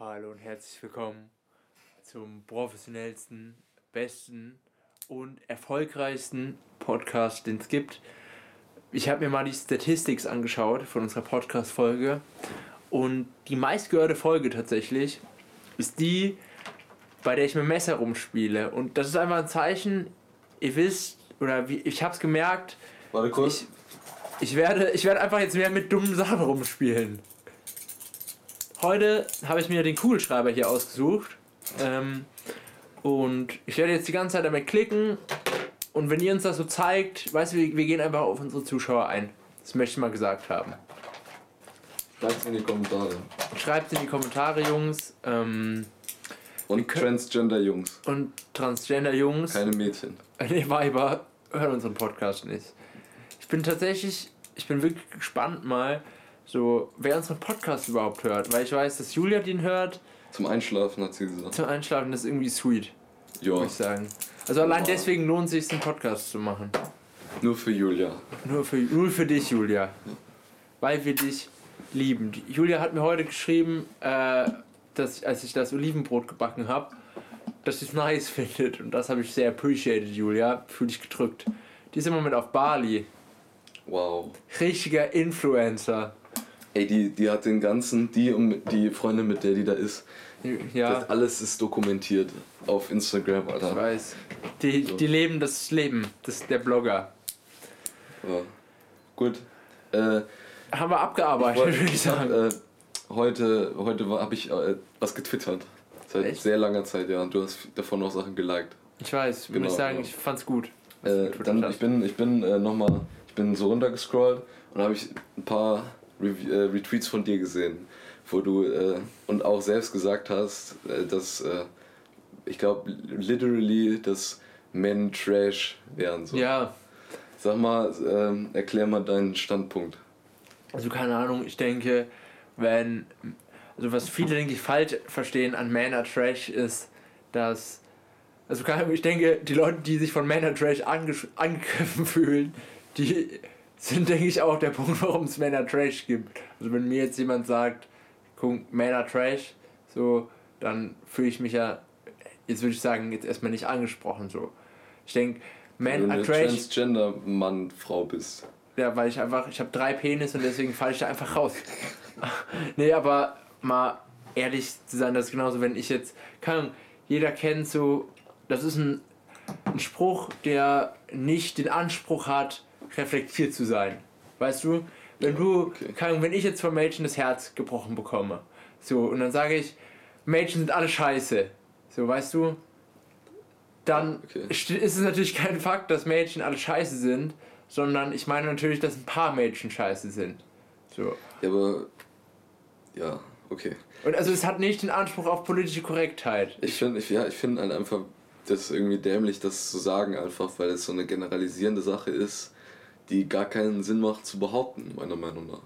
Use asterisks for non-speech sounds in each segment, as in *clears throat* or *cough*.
Hallo und herzlich willkommen zum professionellsten, besten und erfolgreichsten Podcast, den es gibt. Ich habe mir mal die Statistics angeschaut von unserer Podcast-Folge und die meistgehörte Folge tatsächlich ist die, bei der ich mit Messer rumspiele. Und das ist einfach ein Zeichen, ihr wisst, oder wie, ich habe es gemerkt. Warte kurz. Ich, ich, werde, ich werde einfach jetzt mehr mit dummen Sachen rumspielen. Heute habe ich mir den Kugelschreiber hier ausgesucht. Ähm, und ich werde jetzt die ganze Zeit damit klicken. Und wenn ihr uns das so zeigt, weißt du, wir, wir gehen einfach auf unsere Zuschauer ein. Das möchte ich mal gesagt haben. Schreibt in die Kommentare. Schreibt in die Kommentare, Jungs. Ähm, Und Transgender-Jungs. und Transgender-Jungs. Keine Mädchen. *laughs* Nee, Weiber hören unseren Podcast nicht. Ich bin tatsächlich, ich bin wirklich gespannt mal, so, wer unseren Podcast überhaupt hört. Weil ich weiß, dass Julia den hört. Zum Einschlafen hat sie gesagt. Zum Einschlafen ist irgendwie sweet, Ja, muss ich sagen. Also allein Ja. deswegen lohnt es sich, den Podcast zu machen. nur für Julia. Nur für, nur für dich, Julia. Weil wir dich lieben. Julia hat mir heute geschrieben, äh, dass als ich das Olivenbrot gebacken habe, dass sie es nice *laughs* findet. Und das habe ich sehr appreciated, Julia. Fühl dich gedrückt. Die ist im Moment auf Bali. Wow. Richtiger Influencer. Ey, die, die hat den ganzen, die und die Freundin, mit der die da ist, Ja, das alles ist dokumentiert auf Instagram, ich Alter. weiß. Die, So. die leben das Leben. Das ist der Blogger. Ja. Gut. Äh, Haben wir abgearbeitet, wollt- würde ich ich hab, sagen. äh, heute heute habe ich äh, was getwittert. Seit Echt? sehr langer Zeit, ja. Und du hast davon auch Sachen geliked. Ich weiß, würde genau, ich sagen, genau. ich fand's gut. Äh, dann, ich bin, ich bin äh, nochmal, ich bin so runtergescrollt und habe ich ein paar Rev äh, Retweets von dir gesehen, wo du äh, und auch selbst gesagt hast, äh, dass äh, ich glaube literally, dass Men Trash wären. So. Ja, Sag mal, ähm, erklär mal deinen Standpunkt. Also keine Ahnung, ich denke, wenn, also was viele, denke ich, falsch verstehen an Manor Trash ist, dass, also keine Ahnung, ich denke, die Leute, die sich von Manor Trash angesch- angegriffen fühlen, die sind, denke ich, auch der Punkt, warum es Manor Trash gibt. Also wenn mir jetzt jemand sagt, guck, Manor Trash, so, dann fühle ich mich ja, jetzt würde ich sagen, jetzt erstmal nicht angesprochen, so. Ich denke, Wenn du Man eine Trash Transgender Mann, Frau bist. ja, weil ich einfach, ich habe drei Penis und deswegen falle ich da einfach raus. *laughs* nee, aber mal ehrlich zu sein, das ist genauso, wenn ich jetzt, Ahnung, jeder kennt so, das ist ein, ein Spruch, der nicht den Anspruch hat, reflektiert zu sein. Weißt du? Wenn du, okay. Ahnung, wenn ich jetzt von Mädchen das Herz gebrochen bekomme, so, und dann sage ich, Mädchen sind alle scheiße, so, weißt du? Dann Okay. st- ist es natürlich kein Fakt, dass Mädchen alle scheiße sind, sondern ich meine natürlich, dass ein paar Mädchen scheiße sind. So. Ja, aber. Ja, okay. Und also es hat nicht den Anspruch auf politische Korrektheit. Ich finde ich, ja, ich find halt einfach, das ist irgendwie dämlich, das zu sagen, einfach weil es so eine generalisierende Sache ist, die gar keinen Sinn macht zu behaupten, meiner Meinung nach.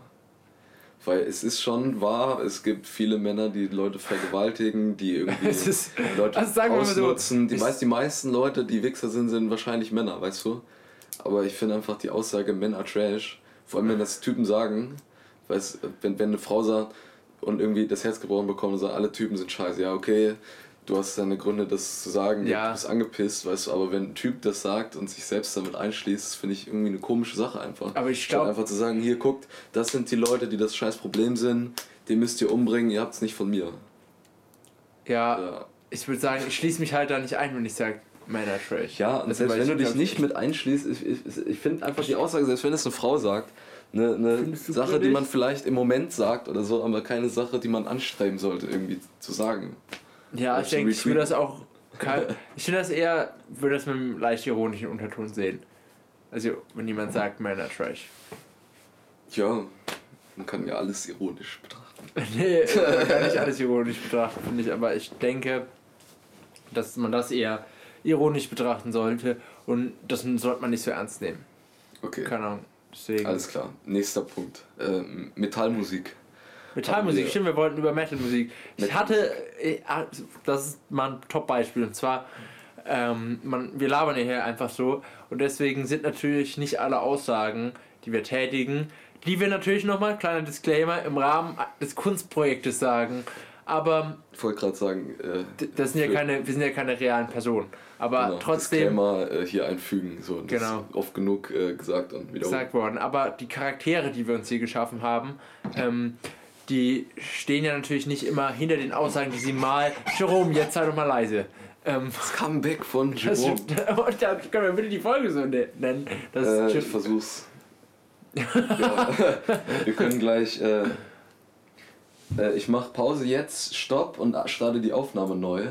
Weil es ist schon wahr, es gibt viele Männer, die Leute vergewaltigen, die irgendwie *laughs* ist- Leute also mal so, ausnutzen. die, meist, die meisten Leute, die Wichser sind, sind wahrscheinlich Männer, weißt du? Aber ich finde einfach die Aussage, Männer trash, vor allem wenn das Typen sagen, weißt, wenn, wenn eine Frau sagt und irgendwie das Herz gebrochen bekommt und sagt, alle Typen sind scheiße, ja okay, du hast deine Gründe, das zu sagen, Ja. du bist angepisst, weißt du, aber wenn ein Typ das sagt und sich selbst damit einschließt, finde ich irgendwie eine komische Sache einfach. Aber ich Statt glaub- einfach zu sagen, hier guckt, das sind die Leute, die das scheiß Problem sind, die müsst ihr umbringen, ihr habt es nicht von mir. Ja, Ja, ich würde sagen, ich schließe mich halt da nicht ein, wenn ich sage, Männer Trash. ja und Also, selbst wenn du dich nicht mit einschließt, ich, ich, ich finde einfach die Aussage, selbst wenn es eine Frau sagt, eine, eine Sache, die man vielleicht im Moment sagt oder so, aber keine Sache, die man anstreben sollte, irgendwie zu sagen. Ja, ich denke, ich würde das auch. *laughs* Ich finde das eher, würde das mit einem leicht ironischen Unterton sehen. Also, wenn jemand sagt, Männer Trash. Ja, man kann ja alles ironisch betrachten. *laughs* nee, man kann nicht alles ironisch betrachten, finde ich, aber ich denke, dass man das eher ironisch betrachten sollte und das sollte man nicht so ernst nehmen. Okay, Keine Ahnung. Deswegen. alles klar. Nächster Punkt. Ähm, Metallmusik. Metallmusik, stimmt, wir wollten über Metalmusik. Ich Metal- hatte, äh, ah, das ist mal ein Top-Beispiel und zwar, ähm, man, wir labern hier einfach so und deswegen sind natürlich nicht alle Aussagen, die wir tätigen, die wir natürlich nochmal, kleiner Disclaimer, im Rahmen des Kunstprojektes sagen. aber. Ich wollte gerade sagen, äh, das sind ja keine, wir sind ja keine realen Personen. Aber genau, trotzdem. Disclaimer äh, hier einfügen, so. Das genau. ist oft genug äh, gesagt und wiederholt. Gesagt worden. Aber die Charaktere, die wir uns hier geschaffen haben, ähm, die stehen ja natürlich nicht immer hinter den Aussagen, die sie mal. Jerome, jetzt sei doch mal leise. Ähm, das Comeback von Jerome. Das, da können wir bitte die Folge so ne-, nennen. Das äh, ich versuch's. *laughs* ja, wir können gleich. Äh, äh, ich mach Pause jetzt, Stopp und starte die Aufnahme neu.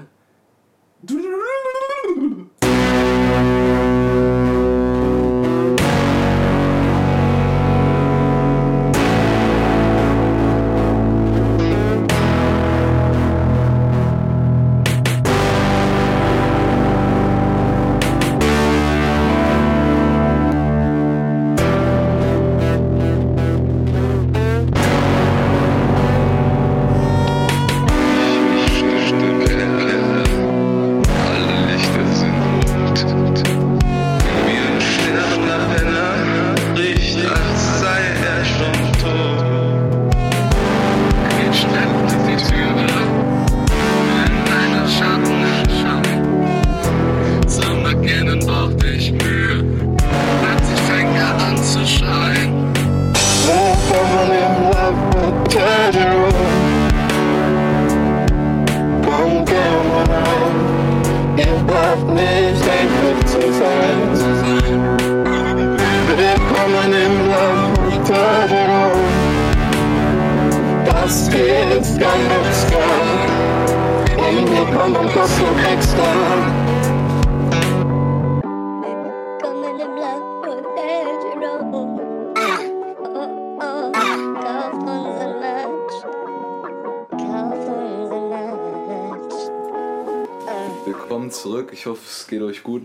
Geht euch gut.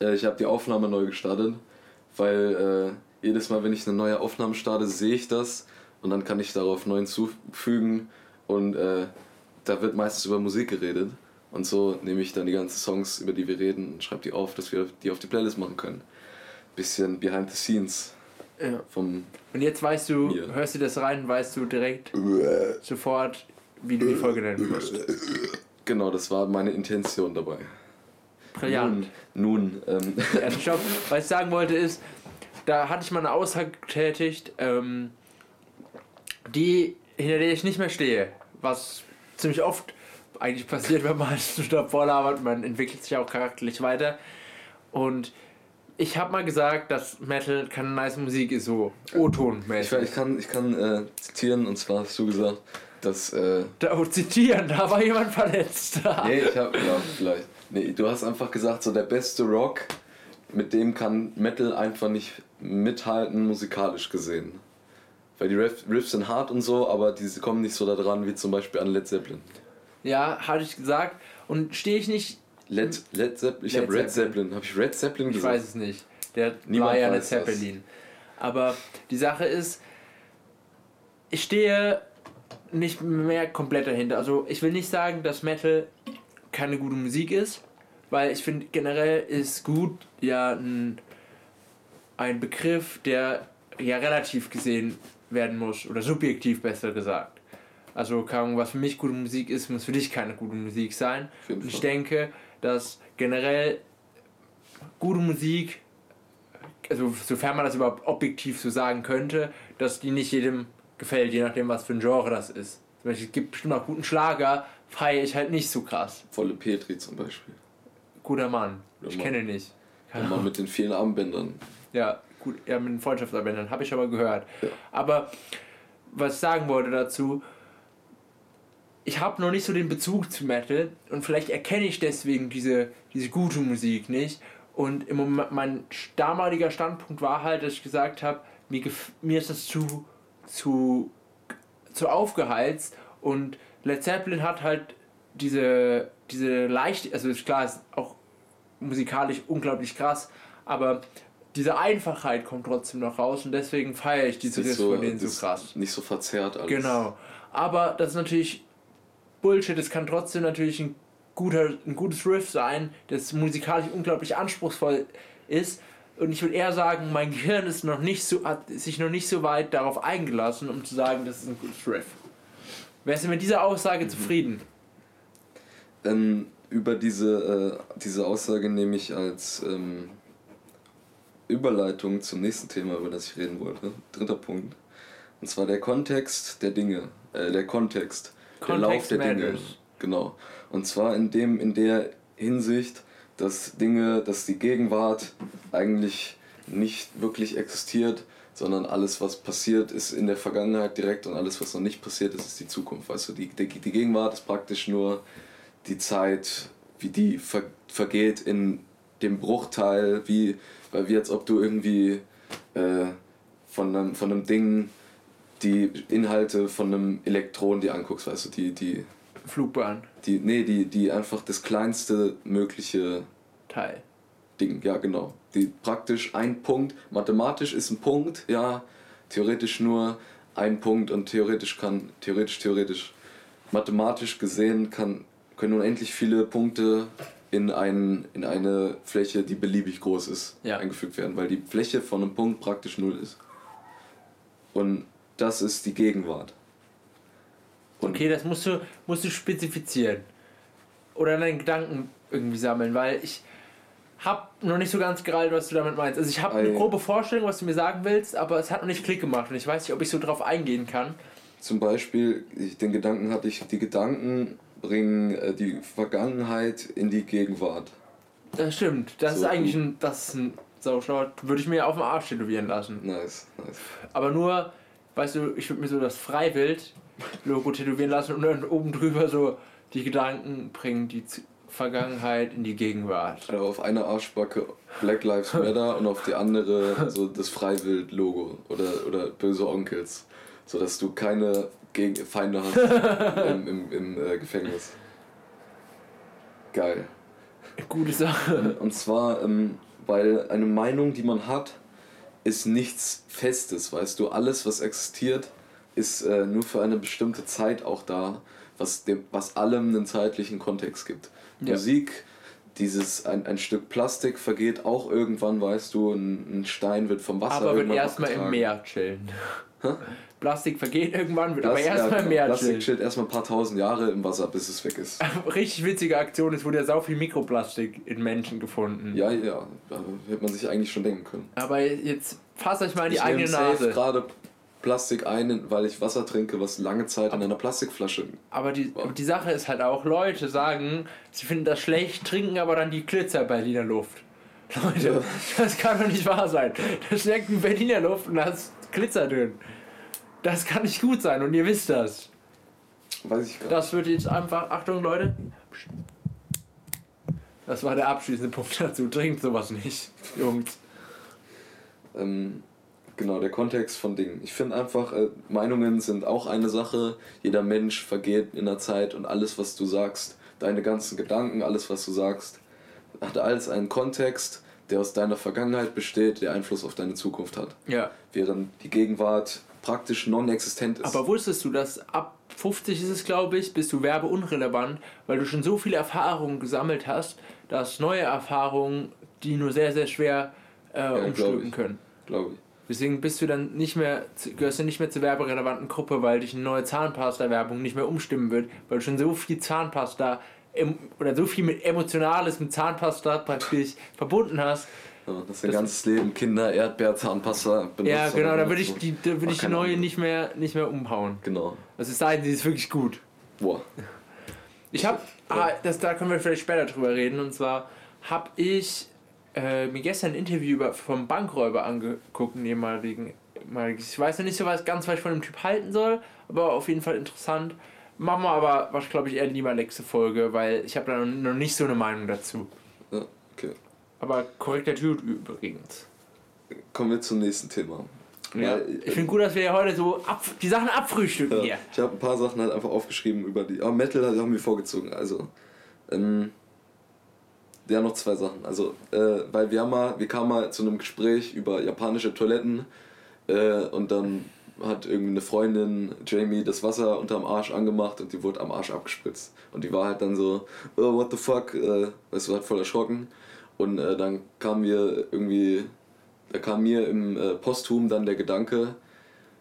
Äh, ich habe die Aufnahme neu gestartet, weil äh, jedes Mal, wenn ich eine neue Aufnahme starte, sehe ich das und dann kann ich darauf neu hinzufügen und äh, da wird meistens über Musik geredet. Und so nehme ich dann die ganzen Songs, über die wir reden, und schreibe die auf, dass wir die auf die Playlist machen können. Bisschen behind the scenes. Ja. Vom und jetzt weißt du, mir. hörst du das rein, weißt du direkt sofort, wie du die Folge nennen musst. Genau, das war meine Intention dabei. Brillant. Nun, nun ähm. *laughs* ja, stopp. Was ich sagen wollte ist, da hatte ich mal eine Aussage getätigt, ähm, die, hinter der ich nicht mehr stehe. Was ziemlich oft eigentlich passiert, wenn man *laughs* zu stark vorlabert, man entwickelt sich auch charakterlich weiter. Und ich habe mal gesagt, dass Metal keine nice Musik ist, so O-Ton-mäßig. Ich, ich, kann, ich kann äh, zitieren, und zwar hast du gesagt, dass. Äh, da, oh, zitieren, da war jemand verletzt. nee, ich hab, ja, vielleicht. Nee, du hast einfach gesagt, so der beste Rock, mit dem kann Metal einfach nicht mithalten, musikalisch gesehen. Weil die Riffs sind hart und so, aber die kommen nicht so da dran wie zum Beispiel an Led Zeppelin. Ja, hatte ich gesagt. Und stehe ich nicht. Led, Led Zeppelin? Ich habe Red Zeppelin. Habe ich Red Zeppelin gesagt? Ich weiß es nicht. Der Niemand war ja Led Zeppelin. Das. Aber die Sache ist, ich stehe nicht mehr komplett dahinter. Also ich will nicht sagen, dass Metal keine gute Musik ist, weil ich finde generell ist gut ja ein, ein Begriff, der ja relativ gesehen werden muss oder subjektiv besser gesagt. Also was für mich gute Musik ist, muss für dich keine gute Musik sein. Und ich denke, dass generell gute Musik, also sofern man das überhaupt objektiv so sagen könnte, dass die nicht jedem gefällt, je nachdem was für ein Genre das ist. Zum Beispiel, es gibt bestimmt auch guten Schlager, feiere ich halt nicht so krass. Volle Petri zum Beispiel. Guter Mann. Guter ich Mann. kenne ihn nicht. Der Mann mit den vielen Armbändern. Ja, gut, ja, mit den Freundschaftsarmbändern, habe ich aber gehört. Ja. Aber was ich sagen wollte dazu, ich habe noch nicht so den Bezug zu Metal und vielleicht erkenne ich deswegen diese, diese gute Musik nicht. Und im Moment, mein damaliger Standpunkt war halt, dass ich gesagt habe, mir, mir ist das zu, zu, zu aufgeheizt und Led Zeppelin hat halt diese, diese leicht, also ist klar, ist auch musikalisch unglaublich krass, aber diese Einfachheit kommt trotzdem noch raus und deswegen feiere ich diese Riffs so, von denen so krass. Nicht so verzerrt alles. Genau. Aber das ist natürlich Bullshit, es kann trotzdem natürlich ein, guter, ein gutes Riff sein, das musikalisch unglaublich anspruchsvoll ist. Und ich würde eher sagen, mein Gehirn ist noch nicht so, hat sich noch nicht so weit darauf eingelassen, um zu sagen, das ist ein gutes Riff. Wärst du mit dieser Aussage mhm. zufrieden? Ähm, über diese, äh, diese Aussage nehme ich als ähm, Überleitung zum nächsten Thema, über das ich reden wollte. Dritter Punkt. Und zwar der Kontext der Dinge. Äh, der Kontext. Kontext der Lauf der Dinge. Genau. Und zwar in dem, in der Hinsicht, dass Dinge, dass die Gegenwart eigentlich nicht wirklich existiert, sondern alles, was passiert, ist in der Vergangenheit direkt und alles, was noch nicht passiert ist, ist die Zukunft. Du, die, die, die Gegenwart ist praktisch nur die Zeit, wie die ver, vergeht in dem Bruchteil, wie, weil wie als ob du irgendwie äh, von, einem, von einem Ding die Inhalte von einem Elektron dir anguckst, weißt du, die, die Flugbahn. Die, nee, die, die einfach das kleinste mögliche Teil. Ding, ja genau. Die praktisch ein Punkt, mathematisch ist ein Punkt, ja, theoretisch nur ein Punkt und theoretisch kann, theoretisch, theoretisch, mathematisch gesehen kann, können unendlich viele Punkte in, ein, in eine Fläche, die beliebig groß ist, ja. eingefügt werden, weil die Fläche von einem Punkt praktisch null ist. Und das ist die Gegenwart. Und okay, das musst du, musst du spezifizieren. Oder deinen Gedanken irgendwie sammeln, weil ich habe noch nicht so ganz gereilt, was du damit meinst. Also ich habe eine grobe Vorstellung, was du mir sagen willst, aber es hat noch nicht Klick gemacht und ich weiß nicht, ob ich so drauf eingehen kann. Zum Beispiel, den Gedanken hatte ich, die Gedanken bringen äh, die Vergangenheit in die Gegenwart. Das stimmt. Das so, ist eigentlich ein, das ist ein. Würde ich mir auf dem Arsch tätowieren lassen. Nice, nice. Aber nur, weißt du, ich würde mir so das Freiwild-Logo tätowieren lassen und dann oben drüber so die Gedanken bringen die Vergangenheit in die Gegenwart. Also auf eine Arschbacke Black Lives Matter und auf die andere so das Freiwild-Logo oder, oder böse Onkels. Sodass du keine gegen Feinde hast im, im, im äh, Gefängnis. Geil. Gute Sache. Und zwar, ähm, weil eine Meinung, die man hat, ist nichts Festes, weißt du. Alles, was existiert, ist äh, nur für eine bestimmte Zeit auch da, was, dem, was allem einen zeitlichen Kontext gibt. Ja. Musik, dieses ein, ein Stück Plastik vergeht auch irgendwann, weißt du, ein, ein Stein wird vom Wasser Aber wird erstmal im Meer chillen. Plastik vergeht irgendwann, wird das, aber erstmal ja, mehr Plastik chillt erstmal ein paar tausend Jahre im Wasser, bis es weg ist. *laughs* Richtig witzige Aktion, es wurde ja sau viel Mikroplastik in Menschen gefunden. Ja, ja, hätte man sich eigentlich schon denken können. Aber jetzt fasst euch mal in die ich eigene Nase. gerade Plastik ein, weil ich Wasser trinke, was lange Zeit in einer Plastikflasche. Aber die, aber die Sache ist halt auch, Leute sagen, sie finden das schlecht, trinken aber dann die Glitzer Berliner Luft. Leute, ja. das kann doch nicht wahr sein. Da schmeckt ein Berliner Luft und da ist Glitzer drin. Das kann nicht gut sein und ihr wisst das. Weiß ich gar nicht. Das wird jetzt einfach. Achtung, Leute. Das war der abschließende Punkt dazu. Trinkt sowas nicht, *laughs* Jungs. Ähm, genau, der Kontext von Dingen. Ich finde einfach, äh, Meinungen sind auch eine Sache. Jeder Mensch vergeht in der Zeit und alles, was du sagst, deine ganzen Gedanken, alles, was du sagst, hat alles einen Kontext, der aus deiner Vergangenheit besteht, der Einfluss auf deine Zukunft hat. Ja. Während die Gegenwart praktisch non-existent ist. Aber wusstest du, dass ab 50 ist es, glaube ich, bist du werbeunrelevant, weil du schon so viele Erfahrungen gesammelt hast, dass neue Erfahrungen die nur sehr, sehr schwer äh, ja, umstülpen können. Glaube ich. Deswegen bist du dann nicht mehr, gehörst du nicht mehr zur werberelevanten Gruppe, weil dich eine neue Zahnpasta-Werbung nicht mehr umstimmen wird, weil du schon so viel Zahnpasta oder so viel mit Emotionales mit Zahnpasta praktisch verbunden hast, ja, das ist dein ganzes Leben Kinder, Erdbeer, Zahnpasta benutzt. Ja, genau, da würde ich die, da würd ich die neue nicht mehr, nicht mehr umhauen. Genau. Das ist sei die ist wirklich gut. Boah. Ich habe, ah, das, da können wir vielleicht später drüber reden, und zwar habe ich äh, mir gestern ein Interview über, vom Bankräuber angeguckt, einen ehemaligen. Ich weiß noch nicht so was ganz, was ich von dem Typ halten soll, aber auf jeden Fall interessant. Machen wir aber, was glaube ich, eher lieber nächste Folge, weil ich habe da noch nicht so eine Meinung dazu. Ja, okay. Aber korrekter Typ übrigens. Kommen wir zum nächsten Thema. Ja, ich finde gut, dass wir heute so ab, die Sachen abfrühstücken ja, hier. Ich habe ein paar Sachen halt einfach aufgeschrieben über die. Aber Metal haben wir vorgezogen. Also, ähm, ja, noch zwei Sachen. Also, äh, weil wir haben mal, wir kamen mal zu einem Gespräch über japanische Toiletten äh, und dann hat irgendwie eine Freundin Jamie das Wasser unterm Arsch angemacht und die wurde am Arsch abgespritzt. Und die war halt dann so, oh, what the fuck, äh, weißt du, hat voll erschrocken. Und äh, dann kam mir irgendwie, da kam mir im äh, Posthum dann der Gedanke,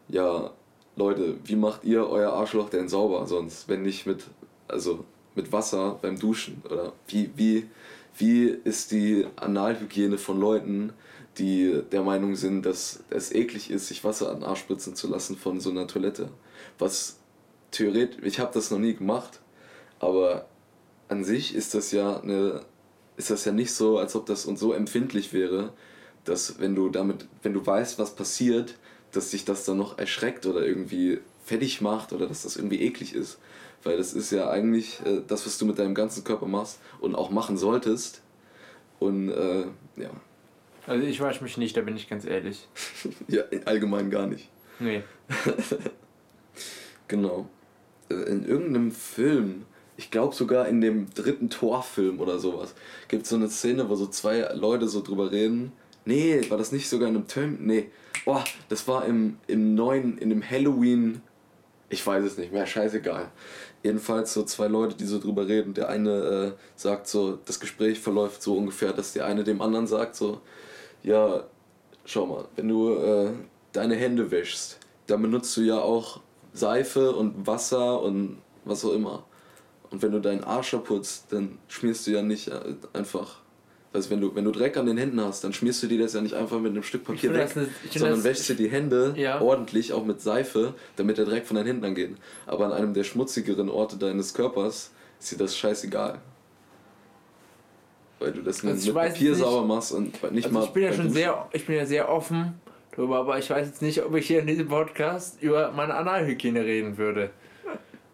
ja, Leute, wie macht ihr euer Arschloch denn sauber sonst, wenn nicht mit, also mit Wasser beim Duschen? Oder wie, wie, wie ist die Analhygiene von Leuten, die der Meinung sind, dass es eklig ist, sich Wasser an den Arsch spritzen zu lassen von so einer Toilette? Was theoretisch, ich habe das noch nie gemacht, aber an sich ist das ja eine, ist das ja nicht so, als ob das uns so empfindlich wäre, dass wenn du damit, wenn du weißt, was passiert, dass sich das dann noch erschreckt oder irgendwie fertig macht oder dass das irgendwie eklig ist. Weil das ist ja eigentlich äh, das, was du mit deinem ganzen Körper machst und auch machen solltest. Und äh, ja. Also ich wasche mich nicht, da bin ich ganz ehrlich. *laughs* ja, allgemein gar nicht. Nee. *laughs* genau. Äh, in irgendeinem Film, ich glaube sogar in dem dritten Torfilm oder sowas, gibt es so eine Szene, wo so zwei Leute so drüber reden. Nee, war das nicht sogar in einem Film? Nee. Boah, das war im, im neuen, in dem Halloween. Ich weiß es nicht mehr, scheißegal. Jedenfalls so zwei Leute, die so drüber reden. Der eine äh, sagt so, das Gespräch verläuft so ungefähr, dass der eine dem anderen sagt so, ja, schau mal, wenn du äh, deine Hände wäschst, dann benutzt du ja auch Seife und Wasser und was auch immer. Und wenn du deinen Arsch putzt, dann schmierst du ja nicht äh, einfach. Also wenn du, wenn du Dreck an den Händen hast, dann schmierst du dir das ja nicht einfach mit einem Stück Papier weg, das, sondern wäschst dir die Hände ja. ordentlich, auch mit Seife, damit der Dreck von deinen Händen angeht. Aber an einem der schmutzigeren Orte deines Körpers ist dir das scheißegal. Weil du das also mit Papier sauber machst und nicht also mal. Ich bin ja schon sehr, ich bin ja sehr offen darüber, aber ich weiß jetzt nicht, ob ich hier in diesem Podcast über meine Analhygiene reden würde.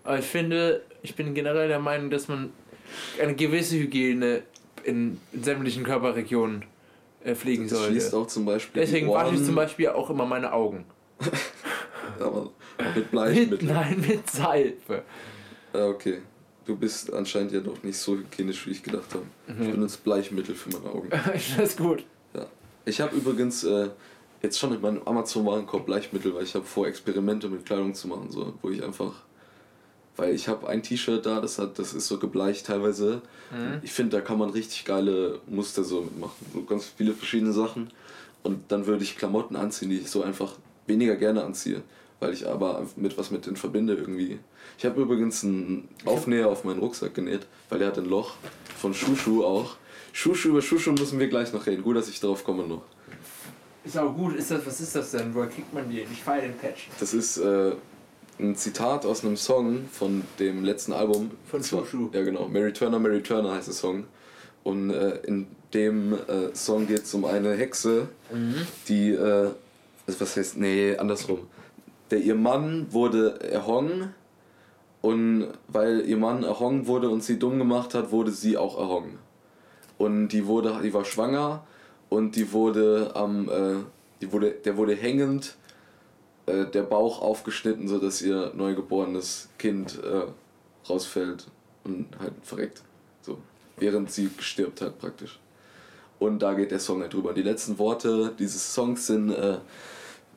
Aber ich finde, ich bin generell der Meinung, dass man eine gewisse Hygiene in, in sämtlichen Körperregionen äh, pflegen das sollte. Schließt auch zum Beispiel Deswegen wasche ich zum Beispiel auch immer meine Augen. *laughs* aber mit Bleichmittel. Mit, nein, mit Seife. Ah, okay. Du bist anscheinend ja doch nicht so hygienisch, wie ich gedacht habe. Mhm. Ich benutze Bleichmittel für meine Augen. *laughs* das ist gut. Ja. Ich habe übrigens äh, jetzt schon in meinem Amazon-Warenkorb Bleichmittel, weil ich habe vor, Experimente mit Kleidung zu machen, so, wo ich einfach. Weil ich habe ein T-Shirt da, das hat, das ist so gebleicht teilweise. Mhm. Ich finde, da kann man richtig geile Muster so mitmachen. So ganz viele verschiedene Sachen. Und dann würde ich Klamotten anziehen, die ich so einfach weniger gerne anziehe. Weil ich aber mit was mit denen verbinde irgendwie. Ich habe übrigens einen Aufnäher auf meinen Rucksack genäht, weil der hat ein Loch. Von Schuschu auch. Schuschu, über Schuschu müssen wir gleich noch reden. Gut, dass ich darauf komme noch. Ist auch gut. Ist das, was ist das denn? Woher kriegt man die? Ich feiere den Patch. Das ist äh, ein Zitat aus einem Song von dem letzten Album. Von Schuschu. Ja, genau. Mary Turner, Mary Turner heißt der Song. Und äh, in dem äh, Song geht es um eine Hexe, mhm. die. Äh, was heißt. Nee, andersrum. Der, ihr Mann wurde erhongen und weil ihr Mann erhongen wurde und sie dumm gemacht hat, wurde sie auch erhongen. Und die wurde, die war schwanger und die wurde am, äh, die wurde, der wurde hängend äh, der Bauch aufgeschnitten, sodass ihr neugeborenes Kind äh, rausfällt und halt verreckt. So. Während sie gestirbt hat praktisch. Und da geht der Song halt drüber. Die letzten Worte dieses Songs sind äh,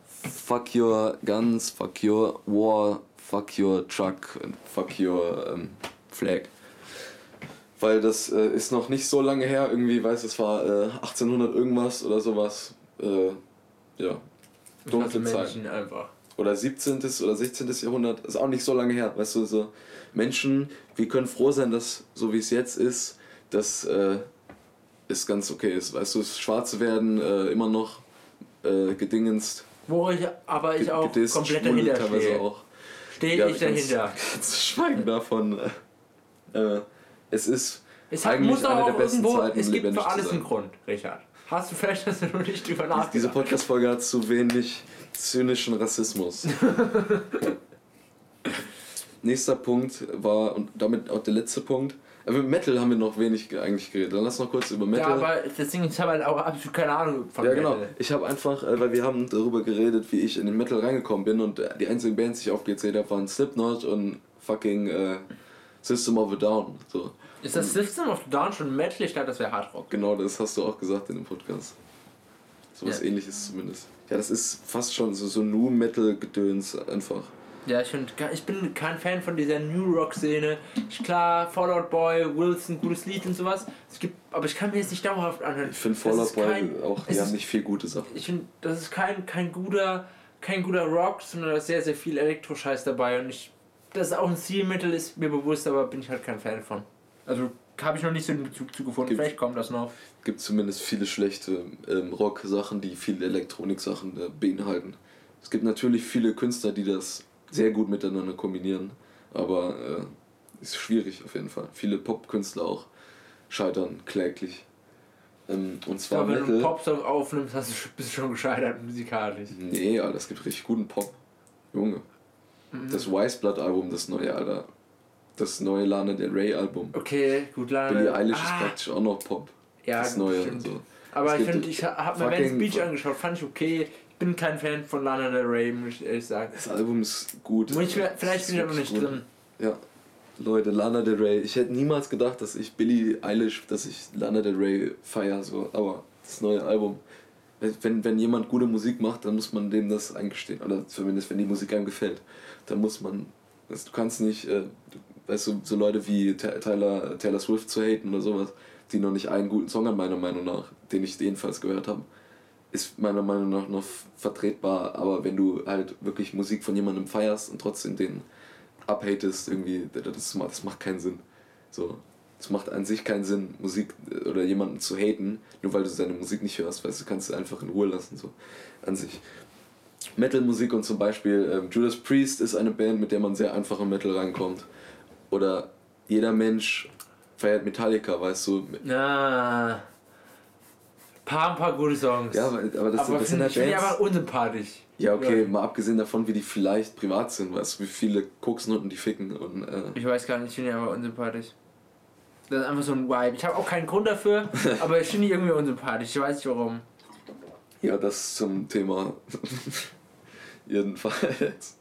Fuck your guns, fuck your war, fuck your truck and fuck your ähm, flag. Weil das äh, ist noch nicht so lange her, irgendwie, weiß es war äh, 1800 irgendwas oder sowas. Äh, ja, dunkle Zeit. einfach. Oder 17. oder 16. Jahrhundert, ist auch nicht so lange her, weißt du, so Menschen, wir können froh sein, dass so wie es jetzt ist, dass äh, es ganz okay ist, weißt du, Schwarze werden äh, immer noch äh, gedingenst. Wo ich aber ich auch gedisst, komplett dahinter stehe. Stehe ja, ich dahinter. *laughs* Ganz schweigen davon. Äh, es ist es hat, muss eine der besten irgendwo, Zeiten, es gibt für alles einen Grund, Richard. Hast du vielleicht das noch nicht drüber nachgedacht? Diese Podcast-Folge hat zu wenig zynischen Rassismus. *laughs* Nächster Punkt war, und damit auch der letzte Punkt, aber mit Metal haben wir noch wenig eigentlich geredet. Dann lass noch kurz über Metal. Ja, aber deswegen, ich habe halt auch absolut keine Ahnung von Ja, genau. Metal. Ich habe einfach, äh, weil wir haben darüber geredet, wie ich in den Metal reingekommen bin und die einzigen Bands, die ich aufgezählt habe, waren Slipknot und fucking äh, System of a Down. So. Ist das System of Down schon Metal? Ich dachte, das wäre Hardrock. Genau, das hast du auch gesagt in dem Podcast. So was ja. ähnliches zumindest. Ja, das ist fast schon so, so Nu-Metal-Gedöns einfach. Ja, ich, find, ich bin kein Fan von dieser New Rock-Szene. Klar, Fallout Boy, Wilson, gutes Lied und sowas. Es gibt, aber ich kann mir jetzt nicht dauerhaft anhören. Ich finde Fallout Boy kein, auch, die haben nicht viel gute Sachen. Ich finde, das ist kein, kein guter, kein guter Rock, sondern da ist sehr, sehr viel Elektroscheiß dabei und ich. Das ist auch ein Zielmittel, ist mir bewusst, aber bin ich halt kein Fan von. Also habe ich noch nicht so einen Bezug zu gefunden. Gibt- Vielleicht kommt das noch. gibt zumindest viele schlechte ähm, Rock-Sachen, die viele Elektronik-Sachen äh, beinhalten. Es gibt natürlich viele Künstler, die das sehr gut miteinander kombinieren, aber äh, ist schwierig auf jeden Fall. Viele Pop-Künstler auch scheitern kläglich. Ähm, und zwar glaube, wenn du einen Metal. Popsong aufnimmst, hast du, bist du schon gescheitert musikalisch. Nee, Alter, es gibt richtig guten Pop. Junge. Mhm. Das Wiseblood-Album, das neue, Alter. Das neue Lana Del Rey-Album. Okay, gut, Lana. Billie Eilish ist ah, praktisch auch noch Pop. ja, das neue. stimmt. So. Aber Es ich finde, ich habe mir fucking- Beach angeschaut, fand ich okay. Ich bin kein Fan von Lana Del Rey, muss ich ehrlich sagen. Das Album ist gut. Muss ich, vielleicht bin ich ist noch nicht gut. drin. Ja. Leute, Lana Del Rey. Ich hätte niemals gedacht, dass ich Billie Eilish, dass ich Lana Del Rey feier, so. Aber das neue Album. Wenn, wenn jemand gute Musik macht, dann muss man dem das eingestehen. Oder zumindest, wenn die Musik einem gefällt. Dann muss man. Also, du kannst nicht, äh, du, weißt du, so Leute wie Ta- Tyler, Taylor Swift zu haten oder sowas, die noch nicht einen guten Song haben, meiner Meinung nach, den ich jedenfalls gehört habe, ist meiner Meinung nach noch vertretbar. Aber wenn du halt wirklich Musik von jemandem feierst und trotzdem den abhatest, irgendwie, das macht, das macht keinen Sinn. So. Es macht an sich keinen Sinn, Musik äh, oder jemanden zu haten, nur weil du seine Musik nicht hörst, weißt du, kannst du einfach in Ruhe lassen, so an sich. Metal-Musik und zum Beispiel ähm, Judas Priest ist eine Band, mit der man sehr einfach in Metal reinkommt. Oder jeder Mensch feiert Metallica, weißt du. Na. Paar, ein paar gute Songs. Ja, aber, aber das, aber das sind halt ich finde die Bands. aber unsympathisch. Ja, okay, mal abgesehen davon, wie die vielleicht privat sind, weißt du, wie viele koksen und die ficken und äh, Ich weiß gar nicht, ich finde die aber unsympathisch. Das ist einfach so ein Vibe. Ich habe auch keinen Grund dafür, *laughs* aber ich finde die irgendwie unsympathisch. Ich weiß nicht warum. ja, das zum Thema. *laughs* Jedenfalls.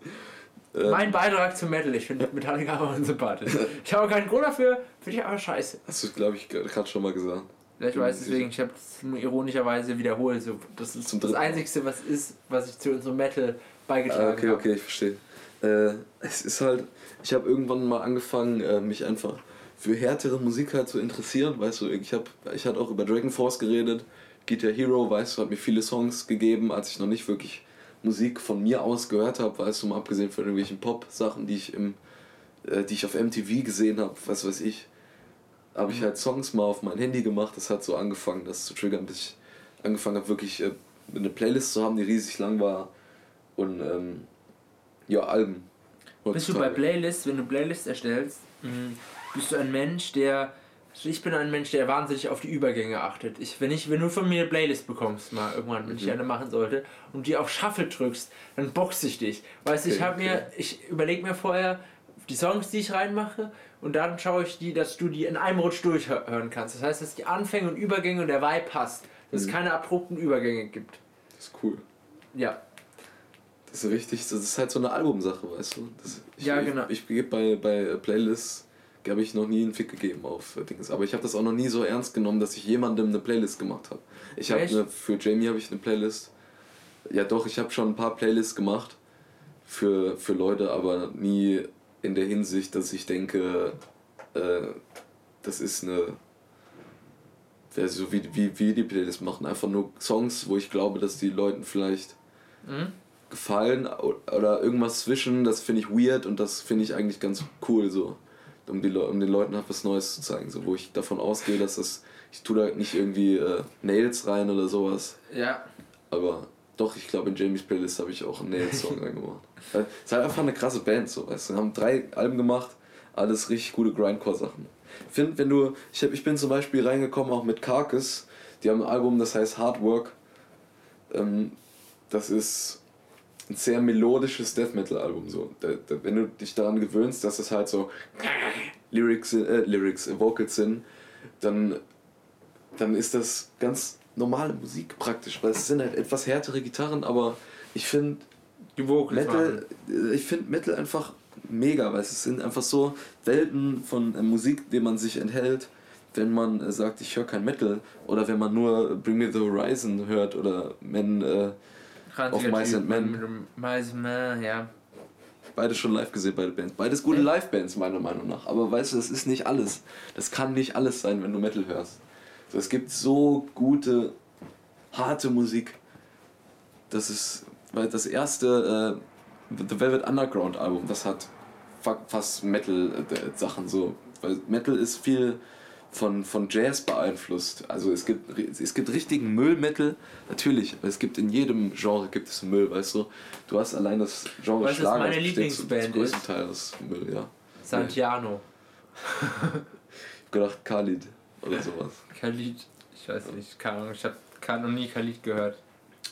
Äh, Mein Beitrag zum Metal, ich finde Metallica *laughs* aber unsympathisch. *laughs* Ich habe keinen Grund dafür, finde ich aber scheiße. hast du, glaube ich, gerade schon mal gesagt. Ja, ich weiß deswegen, ich habe es nur ironischerweise wiederholt. So, das ist Zum das. Einzige, was ist, was ich zu unserem Metal Ah, beigetragen okay, habe. okay, ich verstehe. Äh, es ist halt, ich habe irgendwann mal angefangen, äh, mich einfach für härtere Musik halt zu interessieren, weißt du, ich habe ich hatte auch über Dragon Force geredet, Guitar Hero, weißt du, hat mir viele Songs gegeben, als ich noch nicht wirklich Musik von mir aus gehört habe, weißt du, mal abgesehen von irgendwelchen Pop-Sachen, die ich im, äh, die ich auf MTV gesehen habe, was weiß ich, habe ich halt Songs mal auf mein Handy gemacht, das hat so angefangen, das zu triggern, bis ich angefangen habe, wirklich äh, eine Playlist zu haben, die riesig lang war und ähm, ja, Alben. Bist du bei. Playlists, wenn du Playlists erstellst, mh, bist du ein Mensch, der. Also Ich bin ein Mensch, der wahnsinnig auf die Übergänge achtet. Ich, wenn, ich, wenn du von mir eine Playlist bekommst, mal irgendwann, wenn ich Mhm. eine machen sollte, und die auf Shuffle drückst, dann boxe ich dich. Weißt du, ich Okay, habe mir, ich überlege mir vorher die Songs, die ich reinmache, und dann schaue ich die, dass du die in einem Rutsch durchhören kannst. Das heißt, dass die Anfänge und Übergänge und der Vibe passt. Dass es Mhm. keine abrupten Übergänge gibt. Das ist cool. Ja. Das ist richtig, das ist halt so eine Albumsache, weißt du. Das, ich, Ja, ich, genau. Ich, gebe bei, bei Playlists, habe ich noch nie einen Fick gegeben auf äh, Dings. Aber ich habe das auch noch nie so ernst genommen, dass ich jemandem eine Playlist gemacht habe. Ich habe eine, für Jamie habe ich eine Playlist. Ja doch, ich habe schon ein paar Playlists gemacht für, für Leute, aber nie in der Hinsicht, dass ich denke, äh, das ist eine ja, so wie, wie wir die Playlist machen, einfach nur Songs, wo ich glaube, dass die Leuten vielleicht Mhm. gefallen oder irgendwas zwischen, das finde ich weird und das finde ich eigentlich ganz cool so. Um, die, um den Leuten halt was Neues zu zeigen, so, wo ich davon ausgehe, dass das, ich tue da nicht irgendwie äh, Nails rein oder sowas, Ja. aber doch, ich glaube in Jamies Playlist habe ich auch einen Nails-Song *laughs* reingemacht. Es ist halt einfach eine krasse Band, so, weißt du, haben drei Alben gemacht, alles richtig gute Grindcore-Sachen. Ich finde, wenn du, ich, hab, ich bin zum Beispiel reingekommen auch mit Carcass, die haben ein Album, das heißt Hard Work, ähm, das ist ein sehr melodisches Death Metal Album so. Da, da, wenn du dich daran gewöhnst, dass es halt so Lyrics, äh, Lyrics, Vocals sind, dann, dann ist das ganz normale Musik praktisch, weil es sind halt etwas härtere Gitarren, aber ich finde Die Metal, äh, ich finde Metal einfach mega, weil es sind einfach so Welten von äh, Musik, denen man sich enthält, wenn man äh, sagt, ich höre kein Metal oder wenn man nur Bring Me the Horizon hört oder Men, äh, Auf Mice and Men. Mice and Men, ja. beide schon live gesehen, beide Bands. Beides gute? Live-Bands, meiner Meinung nach. Aber weißt du, das ist nicht alles. Das kann nicht alles sein, wenn du Metal hörst. So, es gibt so gute, harte Musik. Das ist, weil das erste äh, The Velvet Underground Album, das hat fast Metal-Sachen so. Weil Metal ist viel von, von Jazz beeinflusst. Also es gibt, es gibt richtigen Müll-Metal, natürlich, aber es gibt in jedem Genre gibt es Müll, weißt du. Du hast allein das Genre weißt, Schlager, meine Lieblingsband ist Teil Müll, ja. Santiano. ich hab gedacht Khalid oder sowas. Khalid, ich weiß nicht, keine Ahnung, ich habe noch nie Khalid gehört.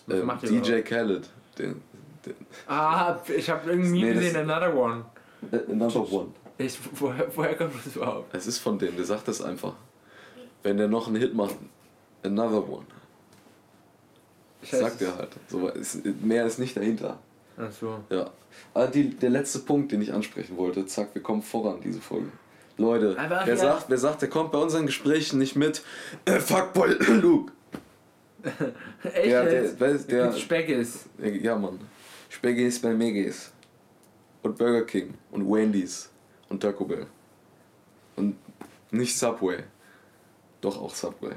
Was ähm, macht DJ überhaupt? Khaled. Den, den ah, ich habe irgendwie nee, gesehen, Another One. Äh, another One. Ich, woher, woher kommt das überhaupt? Es ist von denen, der sagt das einfach. Wenn der noch einen Hit macht, Another One. Scheiße. Sagt er halt. So, ist, mehr ist nicht dahinter. Ach so. Ja. Aber die, der letzte Punkt, den ich ansprechen wollte, zack, wir kommen voran, diese Folge. Leute, wer, ja. sagt, wer sagt, der kommt bei unseren Gesprächen nicht mit, äh, Fuckboy *clears throat* Luke. *laughs* Echt? Der, der, der, der, Speckis. Ja, Mann. Speckis bei Megis. Und Burger King. Und Wendy's. Und Taco Bell. Und nicht Subway. Doch auch Subway.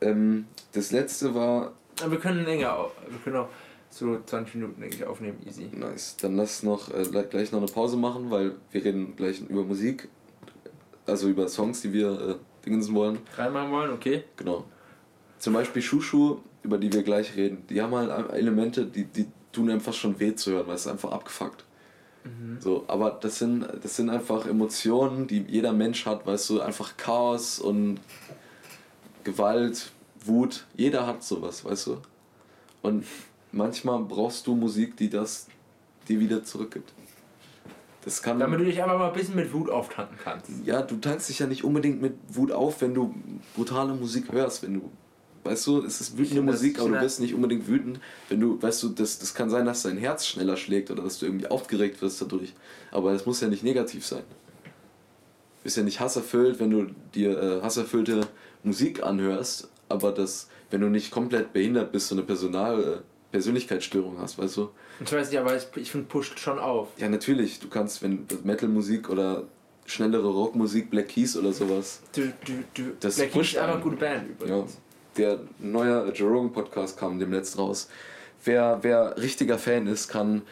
Ähm, das letzte war. Aber wir können länger, wir können auch so 20 Minuten, denke ich, aufnehmen, easy. Nice. Dann lass noch äh, gleich noch eine Pause machen, weil wir reden gleich über Musik. Also über Songs, die wir äh, dingsen wollen. Reinmachen wollen, okay. Genau. Zum Beispiel Shushu, über die wir gleich reden. Die haben halt Elemente, die, die tun einfach schon weh zu hören, weil es ist einfach abgefuckt. Mhm. So, aber das sind, das sind einfach Emotionen, die jeder Mensch hat, weißt du, einfach Chaos und Gewalt, Wut, jeder hat sowas, weißt du? Und manchmal brauchst du Musik, die das dir wieder zurückgibt. Das kann, Damit du dich einfach mal ein bisschen mit Wut auftanken kannst. Ja, du tankst dich ja nicht unbedingt mit Wut auf, wenn du brutale Musik hörst, wenn du Weißt du, es ist wütende Musik, aber du bist nicht unbedingt wütend. Wenn du, weißt du, das, das kann sein, dass dein Herz schneller schlägt oder dass du irgendwie aufgeregt wirst dadurch. Aber es muss ja nicht negativ sein. Du bist ja nicht hasserfüllt, wenn du dir äh, hasserfüllte Musik anhörst, aber das, wenn du nicht komplett behindert bist, so eine Personal, äh, Persönlichkeitsstörung hast, weißt du? Ich weiß nicht, aber ich, ich finde, pusht schon auf. Ja, natürlich. Du kannst, wenn Metal-Musik oder schnellere Rockmusik, Black Keys oder sowas. Du, du, du. Das Black Keys ist einfach eine gute Band übrigens. Ja der neue Joe Rogan Podcast kam demnächst raus. Wer, wer richtiger Fan ist, kann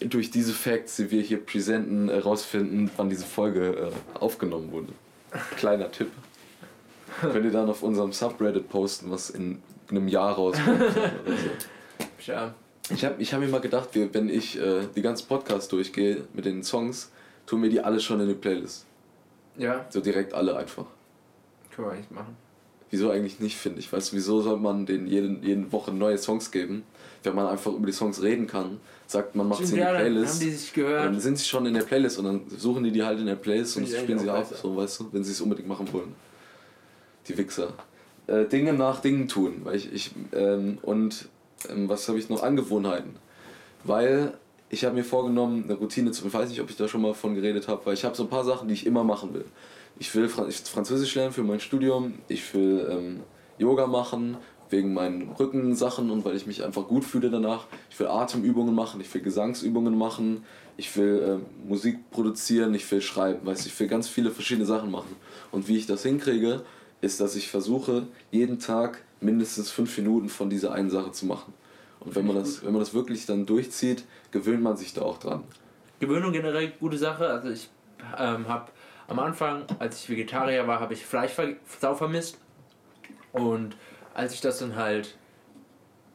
durch diese Facts, die wir hier präsenten, herausfinden, wann diese Folge äh, aufgenommen wurde. Kleiner Tipp. Könnt ihr dann auf unserem Subreddit posten, was in einem Jahr rauskommt. oder so. Ja. Ich habe ich hab mir mal gedacht, wenn ich äh, die ganzen Podcasts durchgehe mit den Songs, tun wir die alle schon in die Playlist. Ja. So direkt alle einfach. Können wir eigentlich machen. Wieso eigentlich nicht, finde ich. Weißt du, wieso soll man denen jeden, jede Woche neue Songs geben, wenn man einfach über die Songs reden kann, sagt, man macht sie in die Playlist. Haben die sich gehört. Dann sind sie schon in der Playlist und dann suchen die die halt in der Playlist und spielen sie ab, so, weißt du, wenn sie es unbedingt machen wollen. Die Wichser. Äh, Dinge nach Dingen tun. Weil ich, ich, ähm, und ähm, was habe ich noch? Angewohnheiten. Weil ich habe mir vorgenommen, eine Routine zu. Ich weiß nicht, ob ich da schon mal von geredet habe, weil ich habe so ein paar Sachen, die ich immer machen will ich will Französisch lernen für mein Studium, ich will ähm, Yoga machen wegen meinen Rückensachen und weil ich mich einfach gut fühle danach. Ich will Atemübungen machen, ich will Gesangsübungen machen, ich will äh, Musik produzieren, ich will schreiben, weiß ich will ganz viele verschiedene Sachen machen. Und wie ich das hinkriege, ist, dass ich versuche, jeden Tag mindestens fünf Minuten von dieser einen Sache zu machen. Und wenn man das, wenn man das wirklich dann durchzieht, gewöhnt man sich da auch dran. Gewöhnung generell gute Sache. Also ich ähm, habe am Anfang, als ich Vegetarier war, habe ich Fleisch sau vermisst. Und als ich das dann halt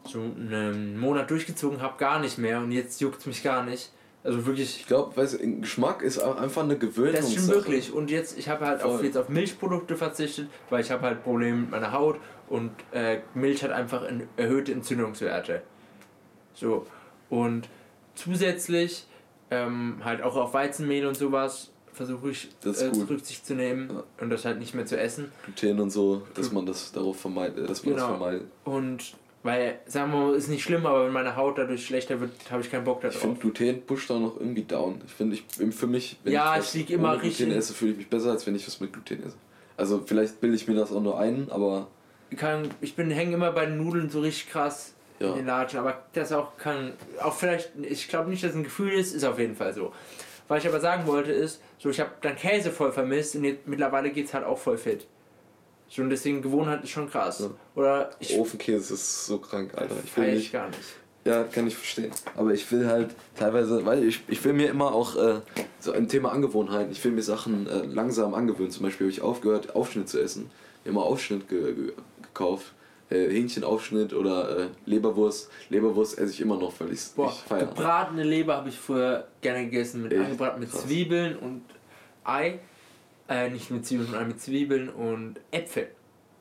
so einen Monat durchgezogen habe, gar nicht mehr. Und jetzt juckt es mich gar nicht. Also wirklich. Ich glaube, Geschmack ist auch einfach eine Gewöhnung. Das stimmt wirklich. Und jetzt, ich habe halt auf, jetzt auf Milchprodukte verzichtet, weil ich habe halt Probleme mit meiner Haut und äh, Milch hat einfach erhöhte Entzündungswerte. So. Und zusätzlich ähm, halt auch auf Weizenmehl und sowas versuche ich das äh, Rücksicht zu nehmen ja. und das halt nicht mehr zu essen. Gluten und so, dass man das darauf vermeidet, dass man genau. das vermeidet. Und weil, sagen wir mal, ist nicht schlimm, aber wenn meine Haut dadurch schlechter wird, habe ich keinen Bock darauf. Ich finde Gluten pusht da noch irgendwie down. Ich finde, ich, für mich, wenn ja, ich, ich liege immer richtig. Gluten esse, fühle ich mich besser, als wenn ich was mit Gluten esse. Also vielleicht bilde ich mir das auch nur ein, aber... Ich, kann, ich bin hänge immer bei den Nudeln so richtig krass ja. in den Latschen, aber das auch kann, auch vielleicht, ich glaube nicht, dass es ein Gefühl ist, ist auf jeden Fall so. Was ich aber sagen wollte ist, so ich habe dann Käse voll vermisst und jetzt, mittlerweile geht es halt auch voll fit. Schon deswegen Gewohnheit ist schon krass. Ja. Oder ich, Ofenkäse ist so krank, Alter. Ich will nicht, gar nicht. Ja, kann ich verstehen. Aber ich will halt teilweise, weil ich, ich will mir immer auch äh, so ein Thema Angewohnheiten, ich will mir Sachen äh, langsam angewöhnen. Zum Beispiel habe ich aufgehört, Aufschnitt zu essen. Immer Aufschnitt ge ge gekauft. Äh, Hähnchenaufschnitt oder äh, Leberwurst. Leberwurst esse ich immer noch, weil ich's, Boah, ich feiere. gebratene Leber habe ich früher gerne gegessen mit Echt? angebraten mit Krass. Zwiebeln und Ei. Äh, nicht mit Zwiebeln, sondern mit Zwiebeln und Äpfel.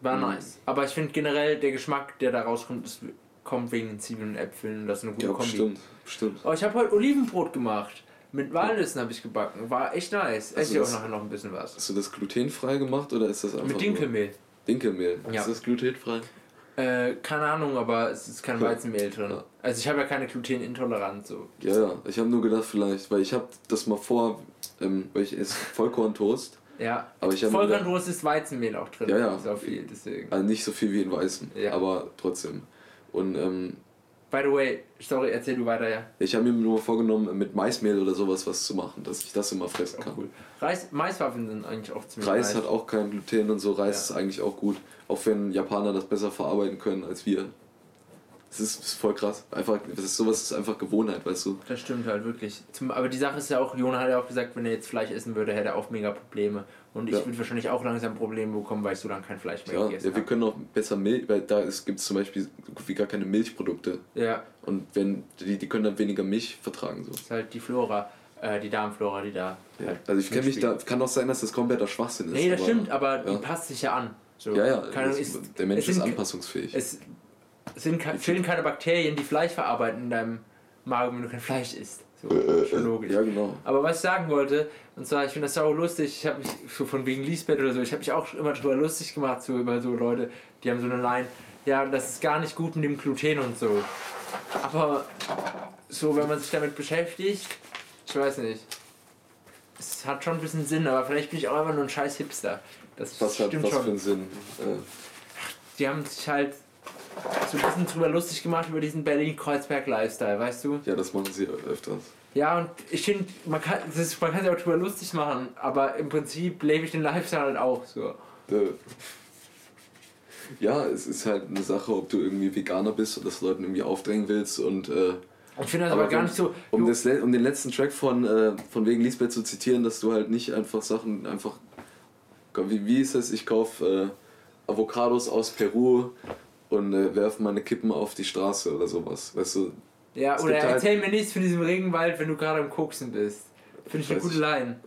War Mhm. nice. Aber ich finde generell der Geschmack, der da rauskommt, ist, kommt wegen den Zwiebeln und Äpfeln. Das ist eine gute Ja, Kombi. bestimmt, bestimmt. Oh, ich habe heute Olivenbrot gemacht. Mit Walnüssen habe ich gebacken. War echt nice. Esse ich auch nachher noch ein bisschen was. Hast du das glutenfrei gemacht oder ist das einfach Mit nur- Dinkelmehl. Dinkelmehl. Ja. Ist das glutenfrei? Äh, keine Ahnung, aber es ist kein. Weizenmehl drin. Ja. Also ich habe ja keine Glutenintoleranz. So. Ja, ja. Ich habe nur gedacht vielleicht, weil ich habe das mal vor, ähm, weil ich esse Vollkorntoast. *laughs* Ja. Aber ich Vollkorntoast ist Weizenmehl auch drin. Ja, ja. Auch viel, deswegen. Also nicht so viel wie in Weißen, Ja. aber trotzdem. Und ähm, By the way, sorry, erzähl du weiter, ja. ich habe mir nur vorgenommen, mit Maismehl oder sowas was zu machen, dass ich das immer fressen Auch kann. cool. Reis, Maiswaffeln sind eigentlich auch ziemlich Reis nice. hat auch kein Gluten und so, Reis Ja. ist eigentlich auch gut. Auch wenn Japaner das besser verarbeiten können als wir. Das ist, ist voll krass. Einfach, das ist sowas ist einfach Gewohnheit, weißt du. Das stimmt halt wirklich. Zum, aber die Sache ist ja auch, Jona hat ja auch gesagt, wenn er jetzt Fleisch essen würde, hätte er auch mega Probleme. Und ich Ja. würde wahrscheinlich auch langsam Probleme bekommen, weil ich so lange kein Fleisch mehr Ja, gegessen ja wir können auch besser Milch, weil da gibt es zum Beispiel wie gar keine Milchprodukte. Ja, Und wenn die, die können dann weniger Milch vertragen. So. ist halt die Flora, äh, die Darmflora, die da. Ja. halt Also ich kenne mich da, kann auch sein, dass das kompletter Schwachsinn ist. Nee, das aber- stimmt, aber die passt sich ja an. So, Ja, ja, keine das, ist, der Mensch es ist anpassungsfähig. Es sind, ke- chillen keine Bakterien, die Fleisch verarbeiten in deinem Magen, wenn du kein Fleisch isst. So, schon logisch. Ja, genau. Aber was ich sagen wollte, und zwar, ich finde das sau lustig, ich habe mich so von wegen Lisbeth oder so, ich habe mich auch immer drüber lustig gemacht, so über so Leute, die haben so eine Line, ja, das ist gar nicht gut mit dem Gluten und so. Aber so, wenn man sich damit beschäftigt, ich weiß nicht. Es hat schon ein bisschen Sinn, aber vielleicht bin ich auch einfach nur ein scheiß Hipster. Das Was hat stimmt was schon. für einen Sinn? Äh, Die haben sich halt so ein bisschen drüber lustig gemacht über diesen Berlin-Kreuzberg-Lifestyle, weißt du? ja, das machen sie öfters. Ja, und ich finde, man kann, das ist, man kann sich auch drüber lustig machen, aber im Prinzip lebe ich den Lifestyle halt auch so. Ja, es ist halt eine Sache, ob du irgendwie Veganer bist und das Leuten irgendwie aufdrängen willst und äh, Ich finde das aber, gar wenn- nicht so. Um, das, um den letzten Track von, äh, von wegen Lisbeth zu zitieren, dass du halt nicht einfach Sachen einfach. Wie, wie ist es? Ich kaufe äh, Avocados aus Peru und äh, werfe meine Kippen auf die Straße oder sowas. Weißt du? ja, es oder halt- erzähl mir nichts von diesem Regenwald, wenn du gerade am Koksen bist. Finde ich eine gute ich. Line.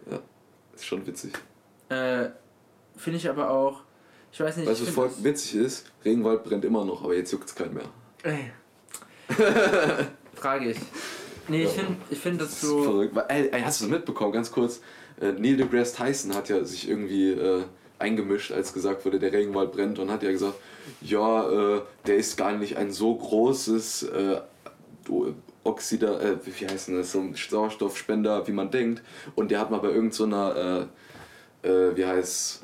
Ist schon witzig. Äh, finde ich aber auch. Ich weiß nicht. Weißt du, was voll witzig ist? Regenwald brennt immer noch, aber jetzt juckt es keinen mehr. das- Ey. *laughs* Frage ich. Nee, ich finde ich find das Das ist so. verrückt. Ey, ey, hast du das mitbekommen? Ganz kurz. Äh, Neil deGrasse Tyson hat ja sich irgendwie äh, eingemischt, als gesagt wurde, der Regenwald brennt und hat ja gesagt, ja, äh, der ist gar nicht ein so großes äh, Oxider, äh, wie heißt denn das, so ein Sauerstoffspender, wie man denkt. Und der hat mal bei irgendeiner, äh, äh, wie heißt,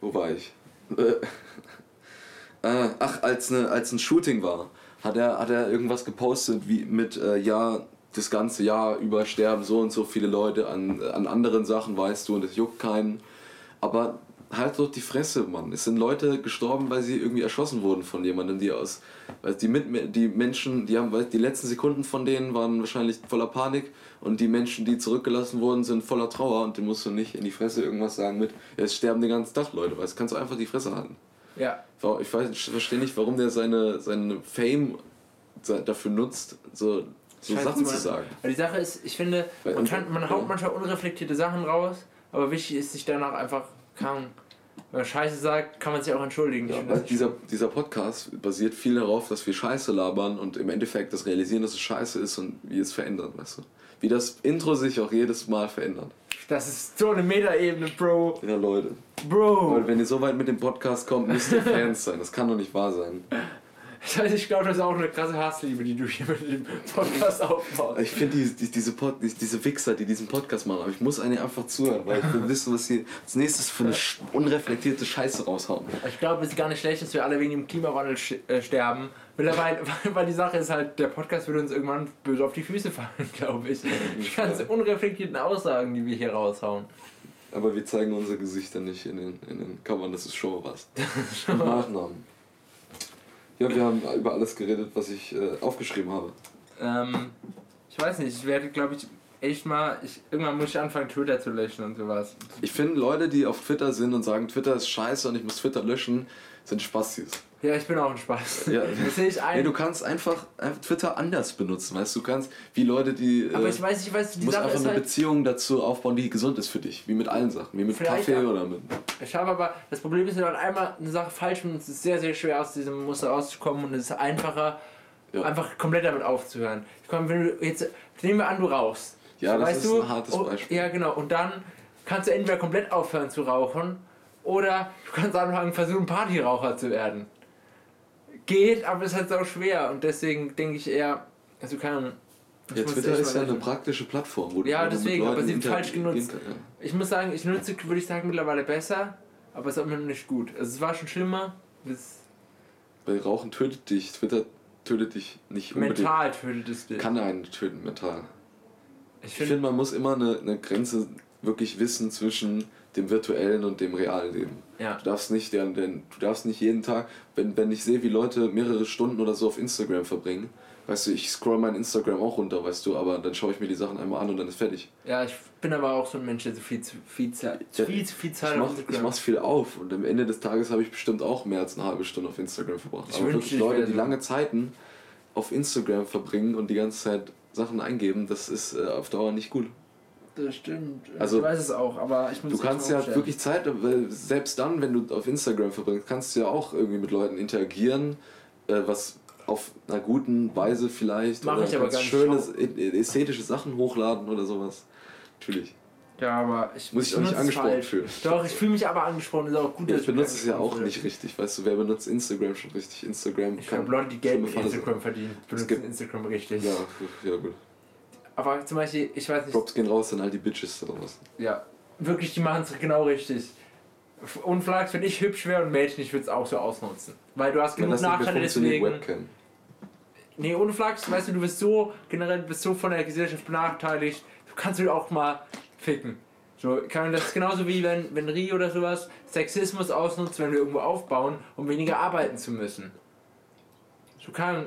wo war ich? Äh, *laughs* äh, ach, als, ne, als ein Shooting war, hat er, hat er irgendwas gepostet, wie mit, äh, ja, das ganze Jahr über sterben so und so viele Leute an, an anderen Sachen, weißt du, und es juckt keinen. Aber halt doch die Fresse, Mann. Es sind Leute gestorben, weil sie irgendwie erschossen wurden von jemandem, die aus. Weil die, mit, die Menschen, die haben, weil die letzten Sekunden von denen waren wahrscheinlich voller Panik und die Menschen, die zurückgelassen wurden, sind voller Trauer und den musst du nicht in die Fresse irgendwas sagen mit, es sterben den ganzen Tag Leute, weißt du, kannst du einfach die Fresse halten. Ja. Ich, weiß, ich verstehe nicht, warum der seine, seine Fame dafür nutzt, so, so Scheiße Sachen zu sagen. Aber die Sache ist, ich finde, Weil- man, kann, man haut manchmal unreflektierte Sachen raus, aber wichtig ist, sich danach einfach kann. Wenn man Scheiße sagt, kann man sich auch entschuldigen. Ja, weil das dieser, dieser Podcast basiert viel darauf, dass wir Scheiße labern und im Endeffekt das realisieren, dass es Scheiße ist und wie es verändert, weißt du? Wie das Intro sich auch jedes Mal verändert. das ist so eine Metaebene, Bro. Ja, Leute. Bro. Weil wenn ihr so weit mit dem Podcast kommt, müsst ihr *laughs* Fans sein. Das kann doch nicht wahr sein. Heißt, ich glaube, das ist auch eine krasse Hassliebe, die du hier mit dem Podcast aufbaust. Ich finde die, die, diese, Pod, die, diese Wichser, die diesen Podcast machen, aber ich muss eine einfach zuhören, weil will wissen, was sie als nächstes für eine unreflektierte Scheiße raushauen. Ich glaube, es ist gar nicht schlecht, dass wir alle wegen dem Klimawandel äh, sterben. Mittlerweile, *laughs* weil, die Sache ist halt, der Podcast würde uns irgendwann böse auf die Füße fallen, *laughs* glaube ich. Die ganzen unreflektierten Aussagen, die wir hier raushauen. Aber wir zeigen unsere Gesichter nicht in den, in den Covern, das ist schon was. *laughs* Nachnamen. Ja, wir haben über alles geredet, was ich äh, aufgeschrieben habe. Ähm, ich weiß nicht, ich werde, glaube ich, echt mal, ich, irgendwann muss ich anfangen, Twitter zu löschen und sowas. Ich finde, Leute, die auf Twitter sind und sagen, Twitter ist scheiße und ich muss Twitter löschen, sind Spastis. Ja, ich bin auch ein Spaß. Ja. *laughs* Das sehe ich ein. Nee, du kannst einfach, Twitter anders benutzen, weißt du, du kannst, wie Leute, die... aber äh, ich weiß, ich weiß, die Du musst Sache einfach eine halt, Beziehung dazu aufbauen, die gesund ist für dich. Wie mit allen Sachen. Wie mit Kaffee auch- oder mit. ich habe aber, das Problem ist, wenn man einmal eine Sache falsch macht, es ist sehr, sehr schwer aus diesem Muster rauszukommen und es ist einfacher, Ja. einfach komplett damit aufzuhören. Ich komme, wenn du jetzt, nehmen wir an, du rauchst. Ja, das weißt ist du? ein hartes Oh, Beispiel. Ja, genau. Und dann kannst du entweder komplett aufhören zu rauchen oder du kannst anfangen, versuchen, Partyraucher zu werden. Geht, aber ist halt so schwer und deswegen denke ich eher, also ich Ja, Twitter ist ja eine praktische Plattform, wo du- Ja, deswegen, aber sie wird falsch genutzt. kannst, ja. Ich muss sagen, ich nutze, würde ich sagen, mittlerweile besser, aber es ist immer noch nicht gut. Also es war schon schlimmer, Weil Rauchen tötet dich, Twitter tötet dich nicht unbedingt. mental tötet es dich. Kann einen töten, mental. ich finde, finde, man muss immer eine, eine Grenze wirklich wissen zwischen dem virtuellen und dem realen Leben. ja. Du darfst nicht, denn, denn du darfst nicht jeden Tag, wenn, wenn ich sehe, wie Leute mehrere Stunden oder so auf Instagram verbringen, weißt du, ich scroll mein Instagram auch runter, weißt du, aber dann schaue ich mir die Sachen einmal an und dann ist fertig. ja, ich bin aber auch so ein Mensch, der so viel zu viel Zeit, Ja, viel zu viel Zeit Ich, auf mach, Instagram- ich mach's viel auf und am Ende des Tages habe ich bestimmt auch mehr als eine halbe Stunde auf Instagram verbracht. Ich aber wirklich ich Leute, die lange Zeiten auf Instagram verbringen und die ganze Zeit Sachen eingeben, das ist äh, auf Dauer nicht gut. Das stimmt. Also, ich weiß es auch, aber ich muss Du kannst ja umstellen. wirklich Zeit, weil selbst dann, wenn du auf Instagram verbringst, kannst du ja auch irgendwie mit Leuten interagieren, äh, was auf einer guten Weise vielleicht Mach oder ich aber ganz schöne ästhetische Sachen hochladen oder sowas. Natürlich. Ja, aber ich Muss ich auch nicht angesprochen falsch. fühlen. Doch, ich fühle mich aber angesprochen. Ist auch gut, Ja, ich benutze mich es ja auch nicht richtig. Weißt du, wer benutzt Instagram schon richtig? Instagram Ich kann glaube, Leute, die Geld mit. Instagram verdienen, benutzen Instagram richtig. Ja, ja gut. Aber zum Beispiel, ich weiß nicht, Props gehen raus an all die Bitches da draußen. ja, wirklich, die machen es genau richtig. Und Flags, wenn ich hübsch wäre und Mädchen, ich würde es auch so ausnutzen. Weil du hast genug Nachteile deswegen. Webcam. Nee, ohne Flags, weißt du, du bist so, generell bist so von der Gesellschaft benachteiligt, du kannst du auch mal ficken. So, kann man das ist genauso wie wenn, wenn Ri oder sowas Sexismus ausnutzt, wenn wir irgendwo aufbauen, um weniger arbeiten zu müssen. So kann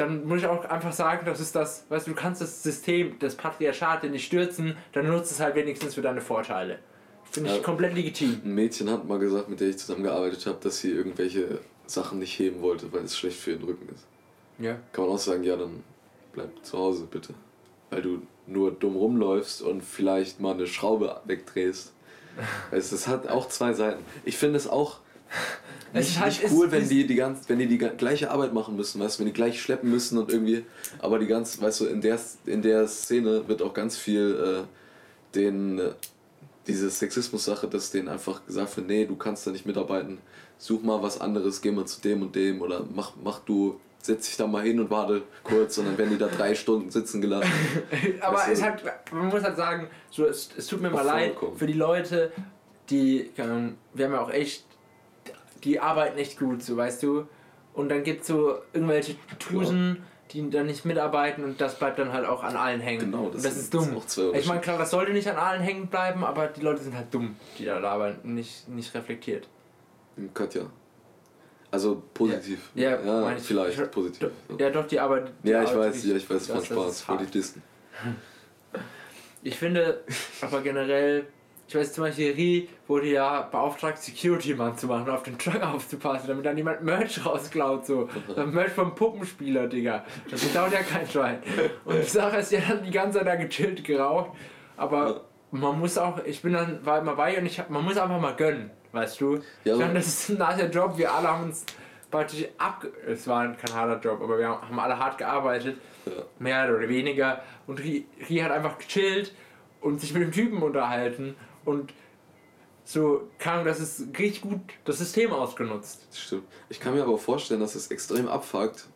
dann muss ich auch einfach sagen, das ist das, weißt du, du kannst das System, das Patriarchat nicht stürzen, dann nutzt es halt wenigstens für deine Vorteile. Finde ich Ja. komplett legitim. Ein Mädchen hat mal gesagt, mit der ich zusammengearbeitet habe, dass sie irgendwelche Sachen nicht heben wollte, weil es schlecht für ihren Rücken ist. Ja. Kann man auch sagen, ja, dann bleib zu Hause bitte. Weil du nur dumm rumläufst und vielleicht mal eine Schraube wegdrehst. *laughs* Es, es hat auch zwei Seiten. Ich finde es auch Es nicht, ist halt- nicht cool, wenn ist- die, die, ganz, wenn die die gleiche Arbeit machen müssen, weißt du, wenn die gleich schleppen müssen und irgendwie, aber die ganz, weißt du, in der, in der Szene wird auch ganz viel äh, den, äh, diese Sexismus-Sache, dass denen einfach gesagt wird, nee, du kannst da nicht mitarbeiten, such mal was anderes, geh mal zu dem und dem oder mach, mach du, setz dich da mal hin und warte kurz und dann werden die da drei Stunden sitzen gelassen. *laughs* Aber Weißt du, es hat, man muss halt sagen, so, es, es tut mir mal leid für die Leute, die, wir haben ja auch echt, die arbeiten echt gut, so weißt du. Und dann gibt es so irgendwelche Tusen, die dann nicht mitarbeiten und das bleibt dann halt auch an allen hängen. Genau, und das das sind- ist das dumm. auch zwei ich meine, klar, das sollte nicht an allen hängen bleiben, aber die Leute sind halt dumm, die da arbeiten, nicht, nicht reflektiert. Katja. Also positiv. Ja, ja, ich- vielleicht ich- positiv. Ja, doch, die arbeiten. die Ja, ich arbeiten weiß, ja, ich weiß, das- von das Spaß, ist wollte. Ich finde aber generell, ich weiß zum Beispiel, Ri wurde ja beauftragt, Security-Mann zu machen, auf den Truck aufzupassen, damit dann jemand Merch rausklaut, so. *laughs* Merch vom Puppenspieler, Digga. Das klaut ja kein Schwein. Und die Sache ist, ja dann die ganze Zeit da gechillt geraucht, aber man muss auch, ich bin dann, war immer bei und ich hab, man muss einfach mal gönnen, weißt du? Ja, ich meine, das ist ein nasser Job, wir alle haben uns praktisch ab, es war kein harter Job, aber wir haben alle hart gearbeitet Ja. mehr oder weniger. Und Ri, Ri hat einfach gechillt und sich mit dem Typen unterhalten und so kam das ist richtig gut das System ausgenutzt. Stimmt. Ich kann mir aber auch vorstellen, dass es extrem abfuckt,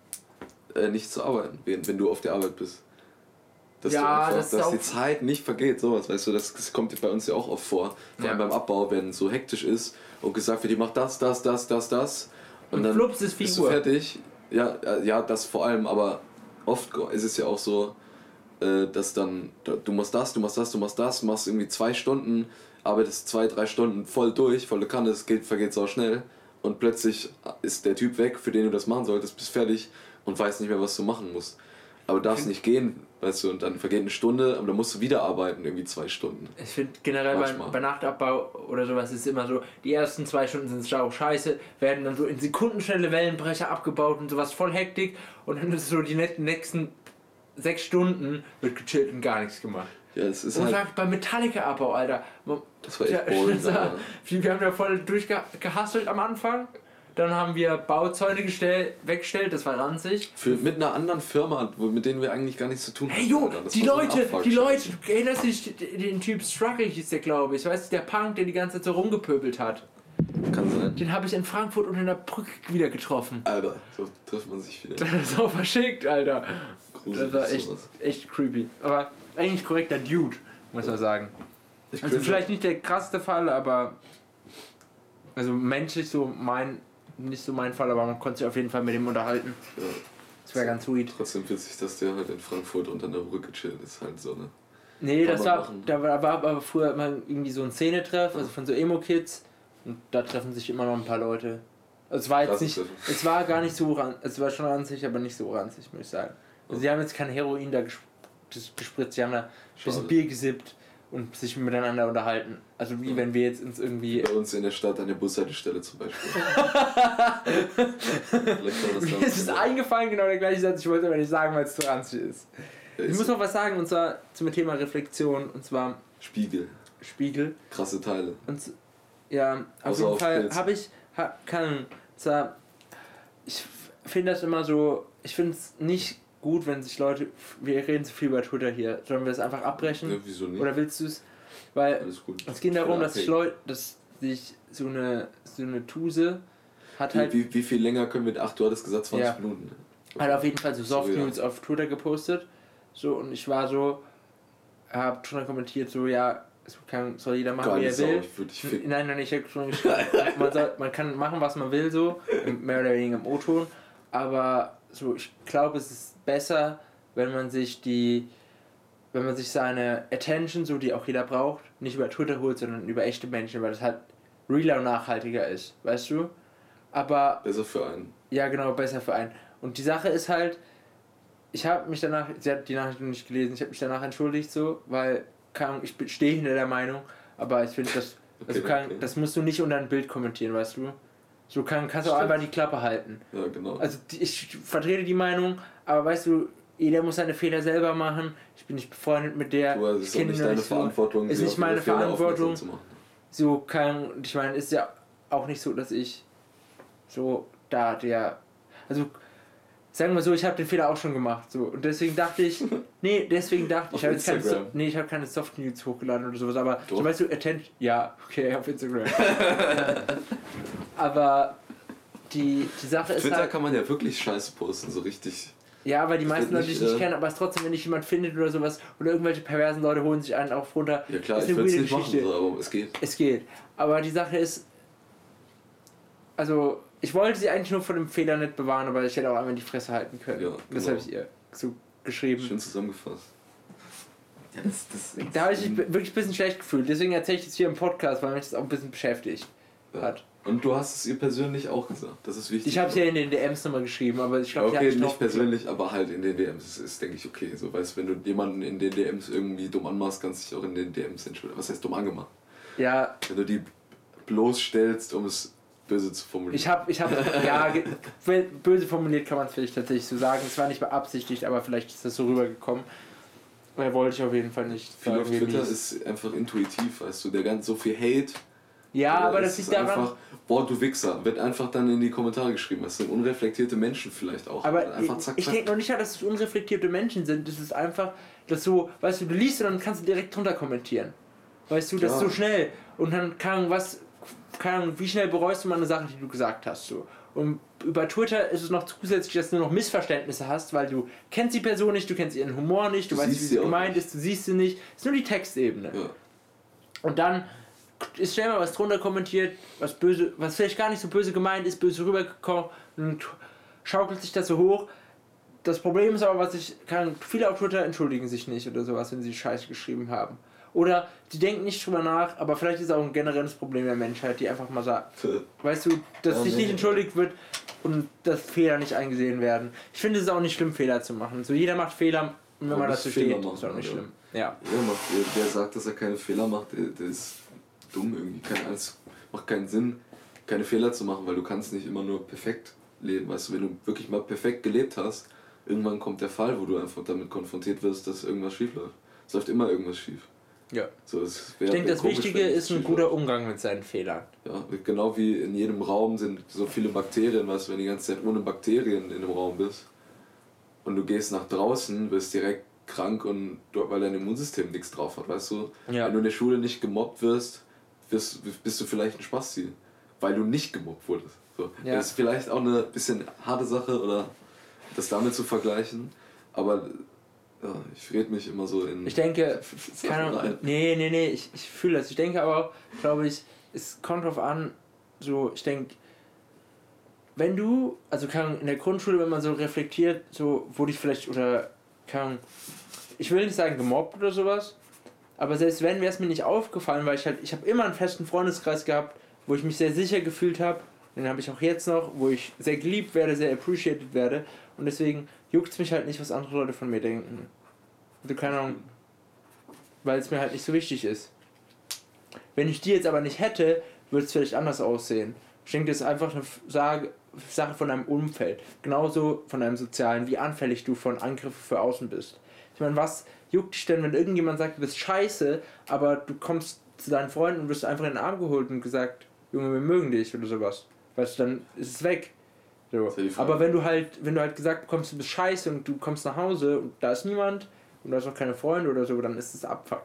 äh, nicht zu arbeiten, wenn, wenn du auf der Arbeit bist. Dass, Ja, du einfach, das dass die Zeit nicht vergeht, sowas, weißt du, das, das kommt bei uns ja auch oft vor. Vor allem Ja. beim Abbau, wenn es so hektisch ist und gesagt wird, die macht das, das, das, das, das. Und, Und dann flups ist 4 bist du fertig. Ja, äh, ja, das vor allem, aber oft ist es ja auch so, äh, dass dann, da- du machst das, du machst das, du machst das, machst irgendwie zwei Stunden, arbeitest zwei, drei Stunden voll durch, volle Kanne, es geht, vergeht so schnell und plötzlich ist der Typ weg, für den du das machen solltest, bist fertig und weißt nicht mehr, was du machen musst. Aber du darfst nicht gehen, weißt du, und dann vergeht eine Stunde, aber dann musst du wieder arbeiten, irgendwie zwei Stunden. Ich finde generell bei, bei, Nachtabbau oder sowas ist immer so, die ersten zwei Stunden sind auch scheiße, werden dann so in Sekundenschnelle Wellenbrecher abgebaut und sowas voll Hektik und dann ist so die nächsten sechs Stunden wird gechillt und gar nichts gemacht. Ja, es ist und halt sagt, beim Metallica-Abbau, Alter. Das war echt *laughs* boring, Wir haben ja voll durchgehasselt am Anfang dann haben wir Bauzäune gestell, weggestellt, das war ranzig. Für, mit einer anderen Firma, mit denen wir eigentlich gar nichts zu tun haben. Hey jo, die Leute, die Leute, du erinnerst dich, den Typ Struggle hieß der, glaube ich. Weißt du, der Punk, der die ganze Zeit so rumgepöbelt hat. Kann sein. Den habe ich in Frankfurt unter der Brücke wieder getroffen. Alter, so trifft man sich wieder. Das ist auch verschickt, Alter. Gruselig das war echt, echt creepy. Aber eigentlich korrekter Dude, muss man sagen. also vielleicht nicht der krasseste Fall, aber also menschlich so mein nicht so mein Fall, aber man konnte sich auf jeden Fall mit ihm unterhalten. Ja. Das wäre ganz sweet. Trotzdem witzig, dass der halt in Frankfurt unter der Brücke chillt, ist halt so, ne? Nee, das war, da war, war aber früher immer irgendwie so ein Szenetreff, also von so Emo-Kids. Und da treffen sich immer noch ein paar Leute. Also es war jetzt nicht, es war gar nicht so ranzig, es war schon ranzig, aber nicht so ranzig, muss ich sagen. Also sie haben jetzt kein Heroin da gespritzt, sie haben da ein bisschen Bier gesippt und sich miteinander unterhalten. Also wie wenn wir jetzt uns irgendwie. Bei uns in der Stadt an der Bushaltestelle zum Beispiel. *laughs* *laughs* Mir ist es eingefallen, genau der gleiche Satz, ich wollte aber nicht sagen, weil es zu ranzig ist. Ja, ich muss noch was sagen, und zwar zum Thema Reflexion, und zwar. Spiegel. Spiegel. Krasse Teile. Und ja, auf Außer jeden Fall habe ich. Hab, kann. Zwar. Ich finde das immer so. Ich finde es nicht gut, wenn sich Leute, wir reden zu viel über Twitter hier, sollen wir es einfach abbrechen? Ja, wieso nicht? Oder willst du es? Weil es geht darum, dass sich Leute, dass sich so eine, so eine Tuse hat wie, halt. Wie, wie viel länger können wir, ach du hattest gesagt 20 ja, Minuten. Hat auf jeden Fall so Soft News auf Twitter gepostet. So und ich war so, hab schon kommentiert, so ja, kann, soll jeder machen, Gar wie er will. Sau, nein, nein, ich habe schon geschrieben, man, soll, man kann machen, was man will, so, mehr oder weniger im O-Ton, aber so, ich glaube, es ist besser, wenn man sich die, wenn man sich seine Attention, so die auch jeder braucht, nicht über Twitter holt, sondern über echte Menschen, weil das halt realer und nachhaltiger ist, weißt du? Aber. Besser für einen. Ja, genau, besser für einen. Und die Sache ist halt, ich habe mich danach, sie hat die Nachricht noch nicht gelesen, ich habe mich danach entschuldigt so, weil kann, ich stehe hinter der Meinung, aber ich finde, das, *laughs* okay, kann, okay. das musst du nicht unter ein Bild kommentieren, weißt du? So kann, kannst du auch einfach die Klappe halten. Ja, genau. Also ich vertrete die Meinung, aber weißt du, jeder muss seine Fehler selber machen. Ich bin nicht befreundet mit der. Du, also ich ist nicht deine so, Verantwortung. Ist nicht meine Verantwortung. So kann, ich meine, ist ja auch nicht so, dass ich so da der, also sagen wir so, ich habe den Fehler auch schon gemacht, so und deswegen dachte ich, *laughs* nee, deswegen dachte ich, ich habe keine, so, nee, ich habe keine Soft News hochgeladen oder sowas, aber Doch. so weißt du, Attention, ja, okay, auf Instagram. *laughs* aber die, die Sache ist Twitter halt, kann man ja wirklich Scheiße posten, so richtig. Ja, weil die meisten Leute dich nicht äh, kennen, aber es trotzdem, wenn dich jemand findet oder sowas, oder irgendwelche perversen Leute holen sich einen auch runter. Ja klar, ist ich würde es nicht machen, so, aber es geht. Es geht. Aber die Sache ist, also ich wollte sie eigentlich nur von dem Fehler nicht bewahren, aber ich hätte auch einmal die Fresse halten können. Ja, genau. Das habe ich ihr so geschrieben. Schön zusammengefasst. Ja, das, das da habe ich mich wirklich ein bisschen schlecht gefühlt. Deswegen erzähle ich das hier im Podcast, weil mich das auch ein bisschen beschäftigt ja. hat. Und du hast es ihr persönlich auch gesagt. Das ist wichtig. Ich habe es ja in den DMs nochmal geschrieben, aber ich glaube, okay, nicht persönlich, aber halt in den DMs. Das ist, denke ich, okay. So, weißt wenn du jemanden in den DMs irgendwie dumm anmachst, kannst du dich auch in den DMs entschuldigen. Was heißt dumm angemacht? Ja. Wenn du die bloßstellst, um es böse zu formulieren. Ich habe, ich habe, *laughs* ja, böse formuliert kann man es vielleicht tatsächlich so sagen. Es war nicht beabsichtigt, aber vielleicht ist das so rübergekommen. Weil wollte ich auf jeden Fall nicht. Viel auf Twitter ist einfach intuitiv, weißt du, der ganz so viel Hate ja, aber das liegt daran. Einfach, boah, du Wichser, wird einfach dann in die Kommentare geschrieben. Das sind unreflektierte Menschen vielleicht auch. Aber einfach zack, ich denke noch nicht, dass es unreflektierte Menschen sind. Das ist einfach, dass so, weißt du, du liest und dann kannst du direkt drunter kommentieren. Weißt du, das ja. ist so schnell. Und dann kann was, kann, wie schnell bereust du mal eine Sache, die du gesagt hast. So. Und über Twitter ist es noch zusätzlich, dass du noch Missverständnisse hast, weil du kennst die Person nicht, du kennst ihren Humor nicht, du, du weißt, wie sie gemeint ist, du siehst sie nicht. Es ist nur die Textebene. Ja. Und dann ist schnell mal was drunter kommentiert, was böse, was vielleicht gar nicht so böse gemeint ist, böse rübergekommen und schaukelt sich das so hoch. Das Problem ist aber, was ich kann, viele auf Twitter entschuldigen sich nicht oder sowas, wenn sie Scheiße geschrieben haben. Oder die denken nicht drüber nach, aber vielleicht ist es auch ein generelles Problem der Menschheit, die einfach mal sagt, weißt du, dass sich nee. nicht entschuldigt wird und dass Fehler nicht eingesehen werden. Ich finde es ist auch nicht schlimm, Fehler zu machen. So jeder macht Fehler und wenn man dazu Fehler steht, machen, ist auch nicht ja. schlimm. Ja. Ja, macht, der, sagt, dass er keine Fehler macht, der, ist dumm irgendwie. Kein, alles, macht keinen Sinn, keine Fehler zu machen, weil du kannst nicht immer nur perfekt leben. Weißt du, wenn du wirklich mal perfekt gelebt hast, irgendwann kommt der Fall, wo du einfach damit konfrontiert wirst, dass irgendwas schief läuft. Es läuft immer irgendwas schief. Ja. So, Ich denke, das komisch, Wichtige ist ein guter. Umgang mit seinen Fehlern. Ja, genau wie in jedem Raum sind so viele Bakterien, du, wenn du die ganze Zeit ohne Bakterien in einem Raum bist und du gehst nach draußen, wirst direkt krank und weil dein Immunsystem nichts drauf hat, weißt du? Ja. Wenn du in der Schule nicht gemobbt wirst, wirst bist du vielleicht ein Spasti, weil du nicht gemobbt wurdest. So. Ja. Das ist vielleicht auch eine bisschen harte Sache oder das damit zu vergleichen, aber ja, ich rede mich immer so in. Ich denke, keine Ahnung, nee, nee, nee, ich, ich fühle das. Ich denke aber auch, glaube ich, es kommt drauf an, so, ich denke, wenn du, also kann in der Grundschule, wenn man so reflektiert, so wurde ich vielleicht, oder kann, ich will nicht sagen gemobbt oder sowas, aber selbst wenn, wäre es mir nicht aufgefallen, weil ich halt, ich habe immer einen festen Freundeskreis gehabt, wo ich mich sehr sicher gefühlt habe, den habe ich auch jetzt noch, wo ich sehr geliebt werde, sehr appreciated werde und deswegen juckt es mich halt nicht, was andere Leute von mir denken. Also keine Ahnung, weil es mir halt nicht so wichtig ist. Wenn ich die jetzt aber nicht hätte, würde es vielleicht anders aussehen. Ich denke, das ist einfach eine Sache von deinem Umfeld. Genauso von deinem Sozialen, wie anfällig du von Angriffen für außen bist. Ich meine, was juckt dich denn, wenn irgendjemand sagt, du bist scheiße, aber du kommst zu deinen Freunden und wirst einfach in den Arm geholt und gesagt, Junge, wir mögen dich oder sowas. Weißt du, dann ist es weg. So. ist. Aber wenn du halt, wenn du halt gesagt bekommst, du bist scheiße und du kommst nach Hause und da ist niemand und du hast auch keine Freunde oder so, dann ist es Abfuck.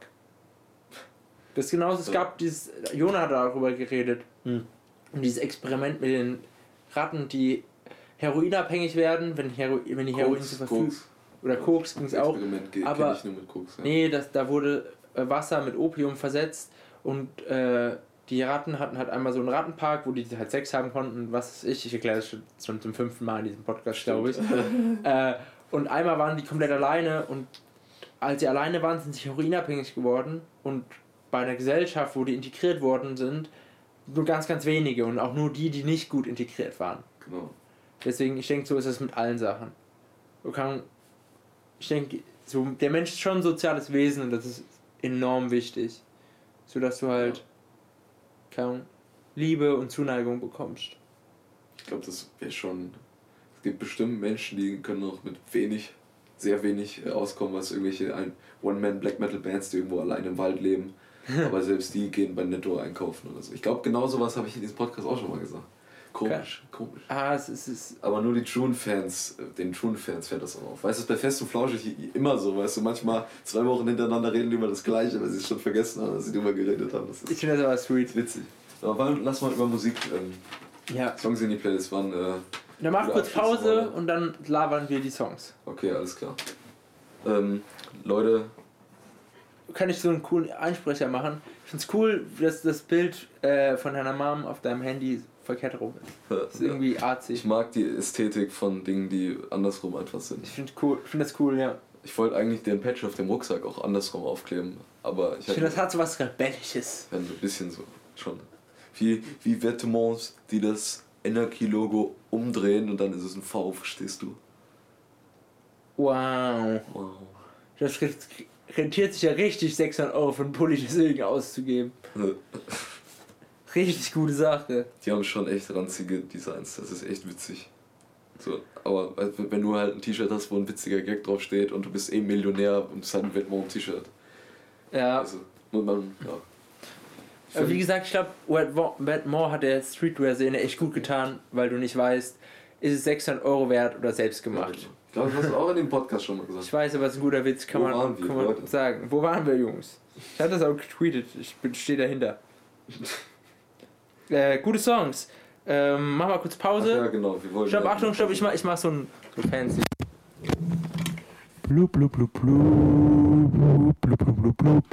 Das ist genauso, es gab dieses, Jonah hat darüber geredet, und dieses Experiment mit den Ratten, die heroinabhängig werden, wenn, Hero, wenn die Heroin zur Verfügung... Koks. Oder Koks ging es auch. Experiment geht aber- kenn ich nur mit Koks. Ja. Nee, das, da wurde äh, Wasser mit Opium versetzt und äh, die Ratten hatten halt einmal so einen Rattenpark, wo die halt Sex haben konnten, was weiß ich, ich erkläre das schon, zum fünften Mal in diesem Podcast, glaube ich. *laughs* äh, und einmal waren die komplett alleine und als sie alleine waren, sind sie heroinabhängig geworden und bei einer Gesellschaft, wo die integriert worden sind, nur ganz, ganz wenige und auch nur die, die nicht gut integriert waren. Genau. Deswegen, ich denke, so ist es mit allen Sachen. Kann, ich denke, so, der Mensch ist schon ein soziales Wesen und das ist enorm wichtig. So dass du halt keine Liebe und Zuneigung bekommst. Ich glaube, das wäre schon. Es gibt bestimmt Menschen, die können auch mit wenig, sehr wenig äh, auskommen, was irgendwelche One-Man-Black-Metal-Bands, die irgendwo allein im Wald leben. *laughs* Aber selbst die gehen bei Netto einkaufen oder so. Ich glaube, genau sowas habe ich in diesem Podcast auch schon mal gesagt. Komisch, komisch. Ah, es ist, es ist Aber nur die True-Fans, äh, den True-Fans fällt das auch auf. Weißt du, bei Fest und Flauschig immer so, weißt du, manchmal zwei Wochen hintereinander reden die über das Gleiche, weil sie es schon vergessen haben, dass sie drüber geredet haben. Ich finde das aber sweet. witzig. Aber wann- lass mal über Musik, ähm, Ja. Songs in die Playlist, wann, äh, Dann mach kurz Pause Abschlussworte. und dann labern wir die Songs. okay, alles klar. Ähm, Leute, Kann ich so einen coolen Einsprecher machen? Ich find's cool, dass das Bild äh, von deiner Mom auf deinem Handy verkehrt rum ist. Das ist irgendwie ich artig. mag die Ästhetik von Dingen, die andersrum einfach sind. Ich finde cool, ich find das cool, ja. Ich wollte eigentlich den Patch auf dem Rucksack auch andersrum aufkleben, aber ich Ich finde, das hat so was Rebellisches. Ja, ein bisschen so, schon. Wie, wie Vêtements, die das Energy-Logo umdrehen und dann ist es ein V, verstehst du? Wow. Wow. Das re- rentiert sich ja richtig, 600 Euro für einen Pulli deswegen auszugeben. *laughs* Richtig gute Sache. Die haben schon echt ranzige Designs, das ist echt witzig. So, aber äh, wenn du halt ein T-Shirt hast, wo ein witziger Gag draufsteht und du bist eh Millionär und es hat ein Vêtement-T-Shirt. Ja. Also, man, ja. Aber wie gesagt, ich glaube, More hat der Streetwear-Szene echt gut getan, weil du nicht weißt, ist es 600 Euro wert oder selbst gemacht. Ich glaube, das hast du auch in dem Podcast schon mal Ich gesagt. weiß, aber es ist ein guter Witz, kann Wo man, waren wir, kann man sagen. Wo waren wir, Jungs? Ich hatte das auch getweetet, ich stehe dahinter. *laughs* äh, gute Songs. Ähm, mach mal kurz Ach Pause. ja, genau. Wir wollten Stopp, ja- Achtung, stopp, ich mach, ich mach so ein so fancy. Blub, blub, blub, blub, blub, blub, blub, blub.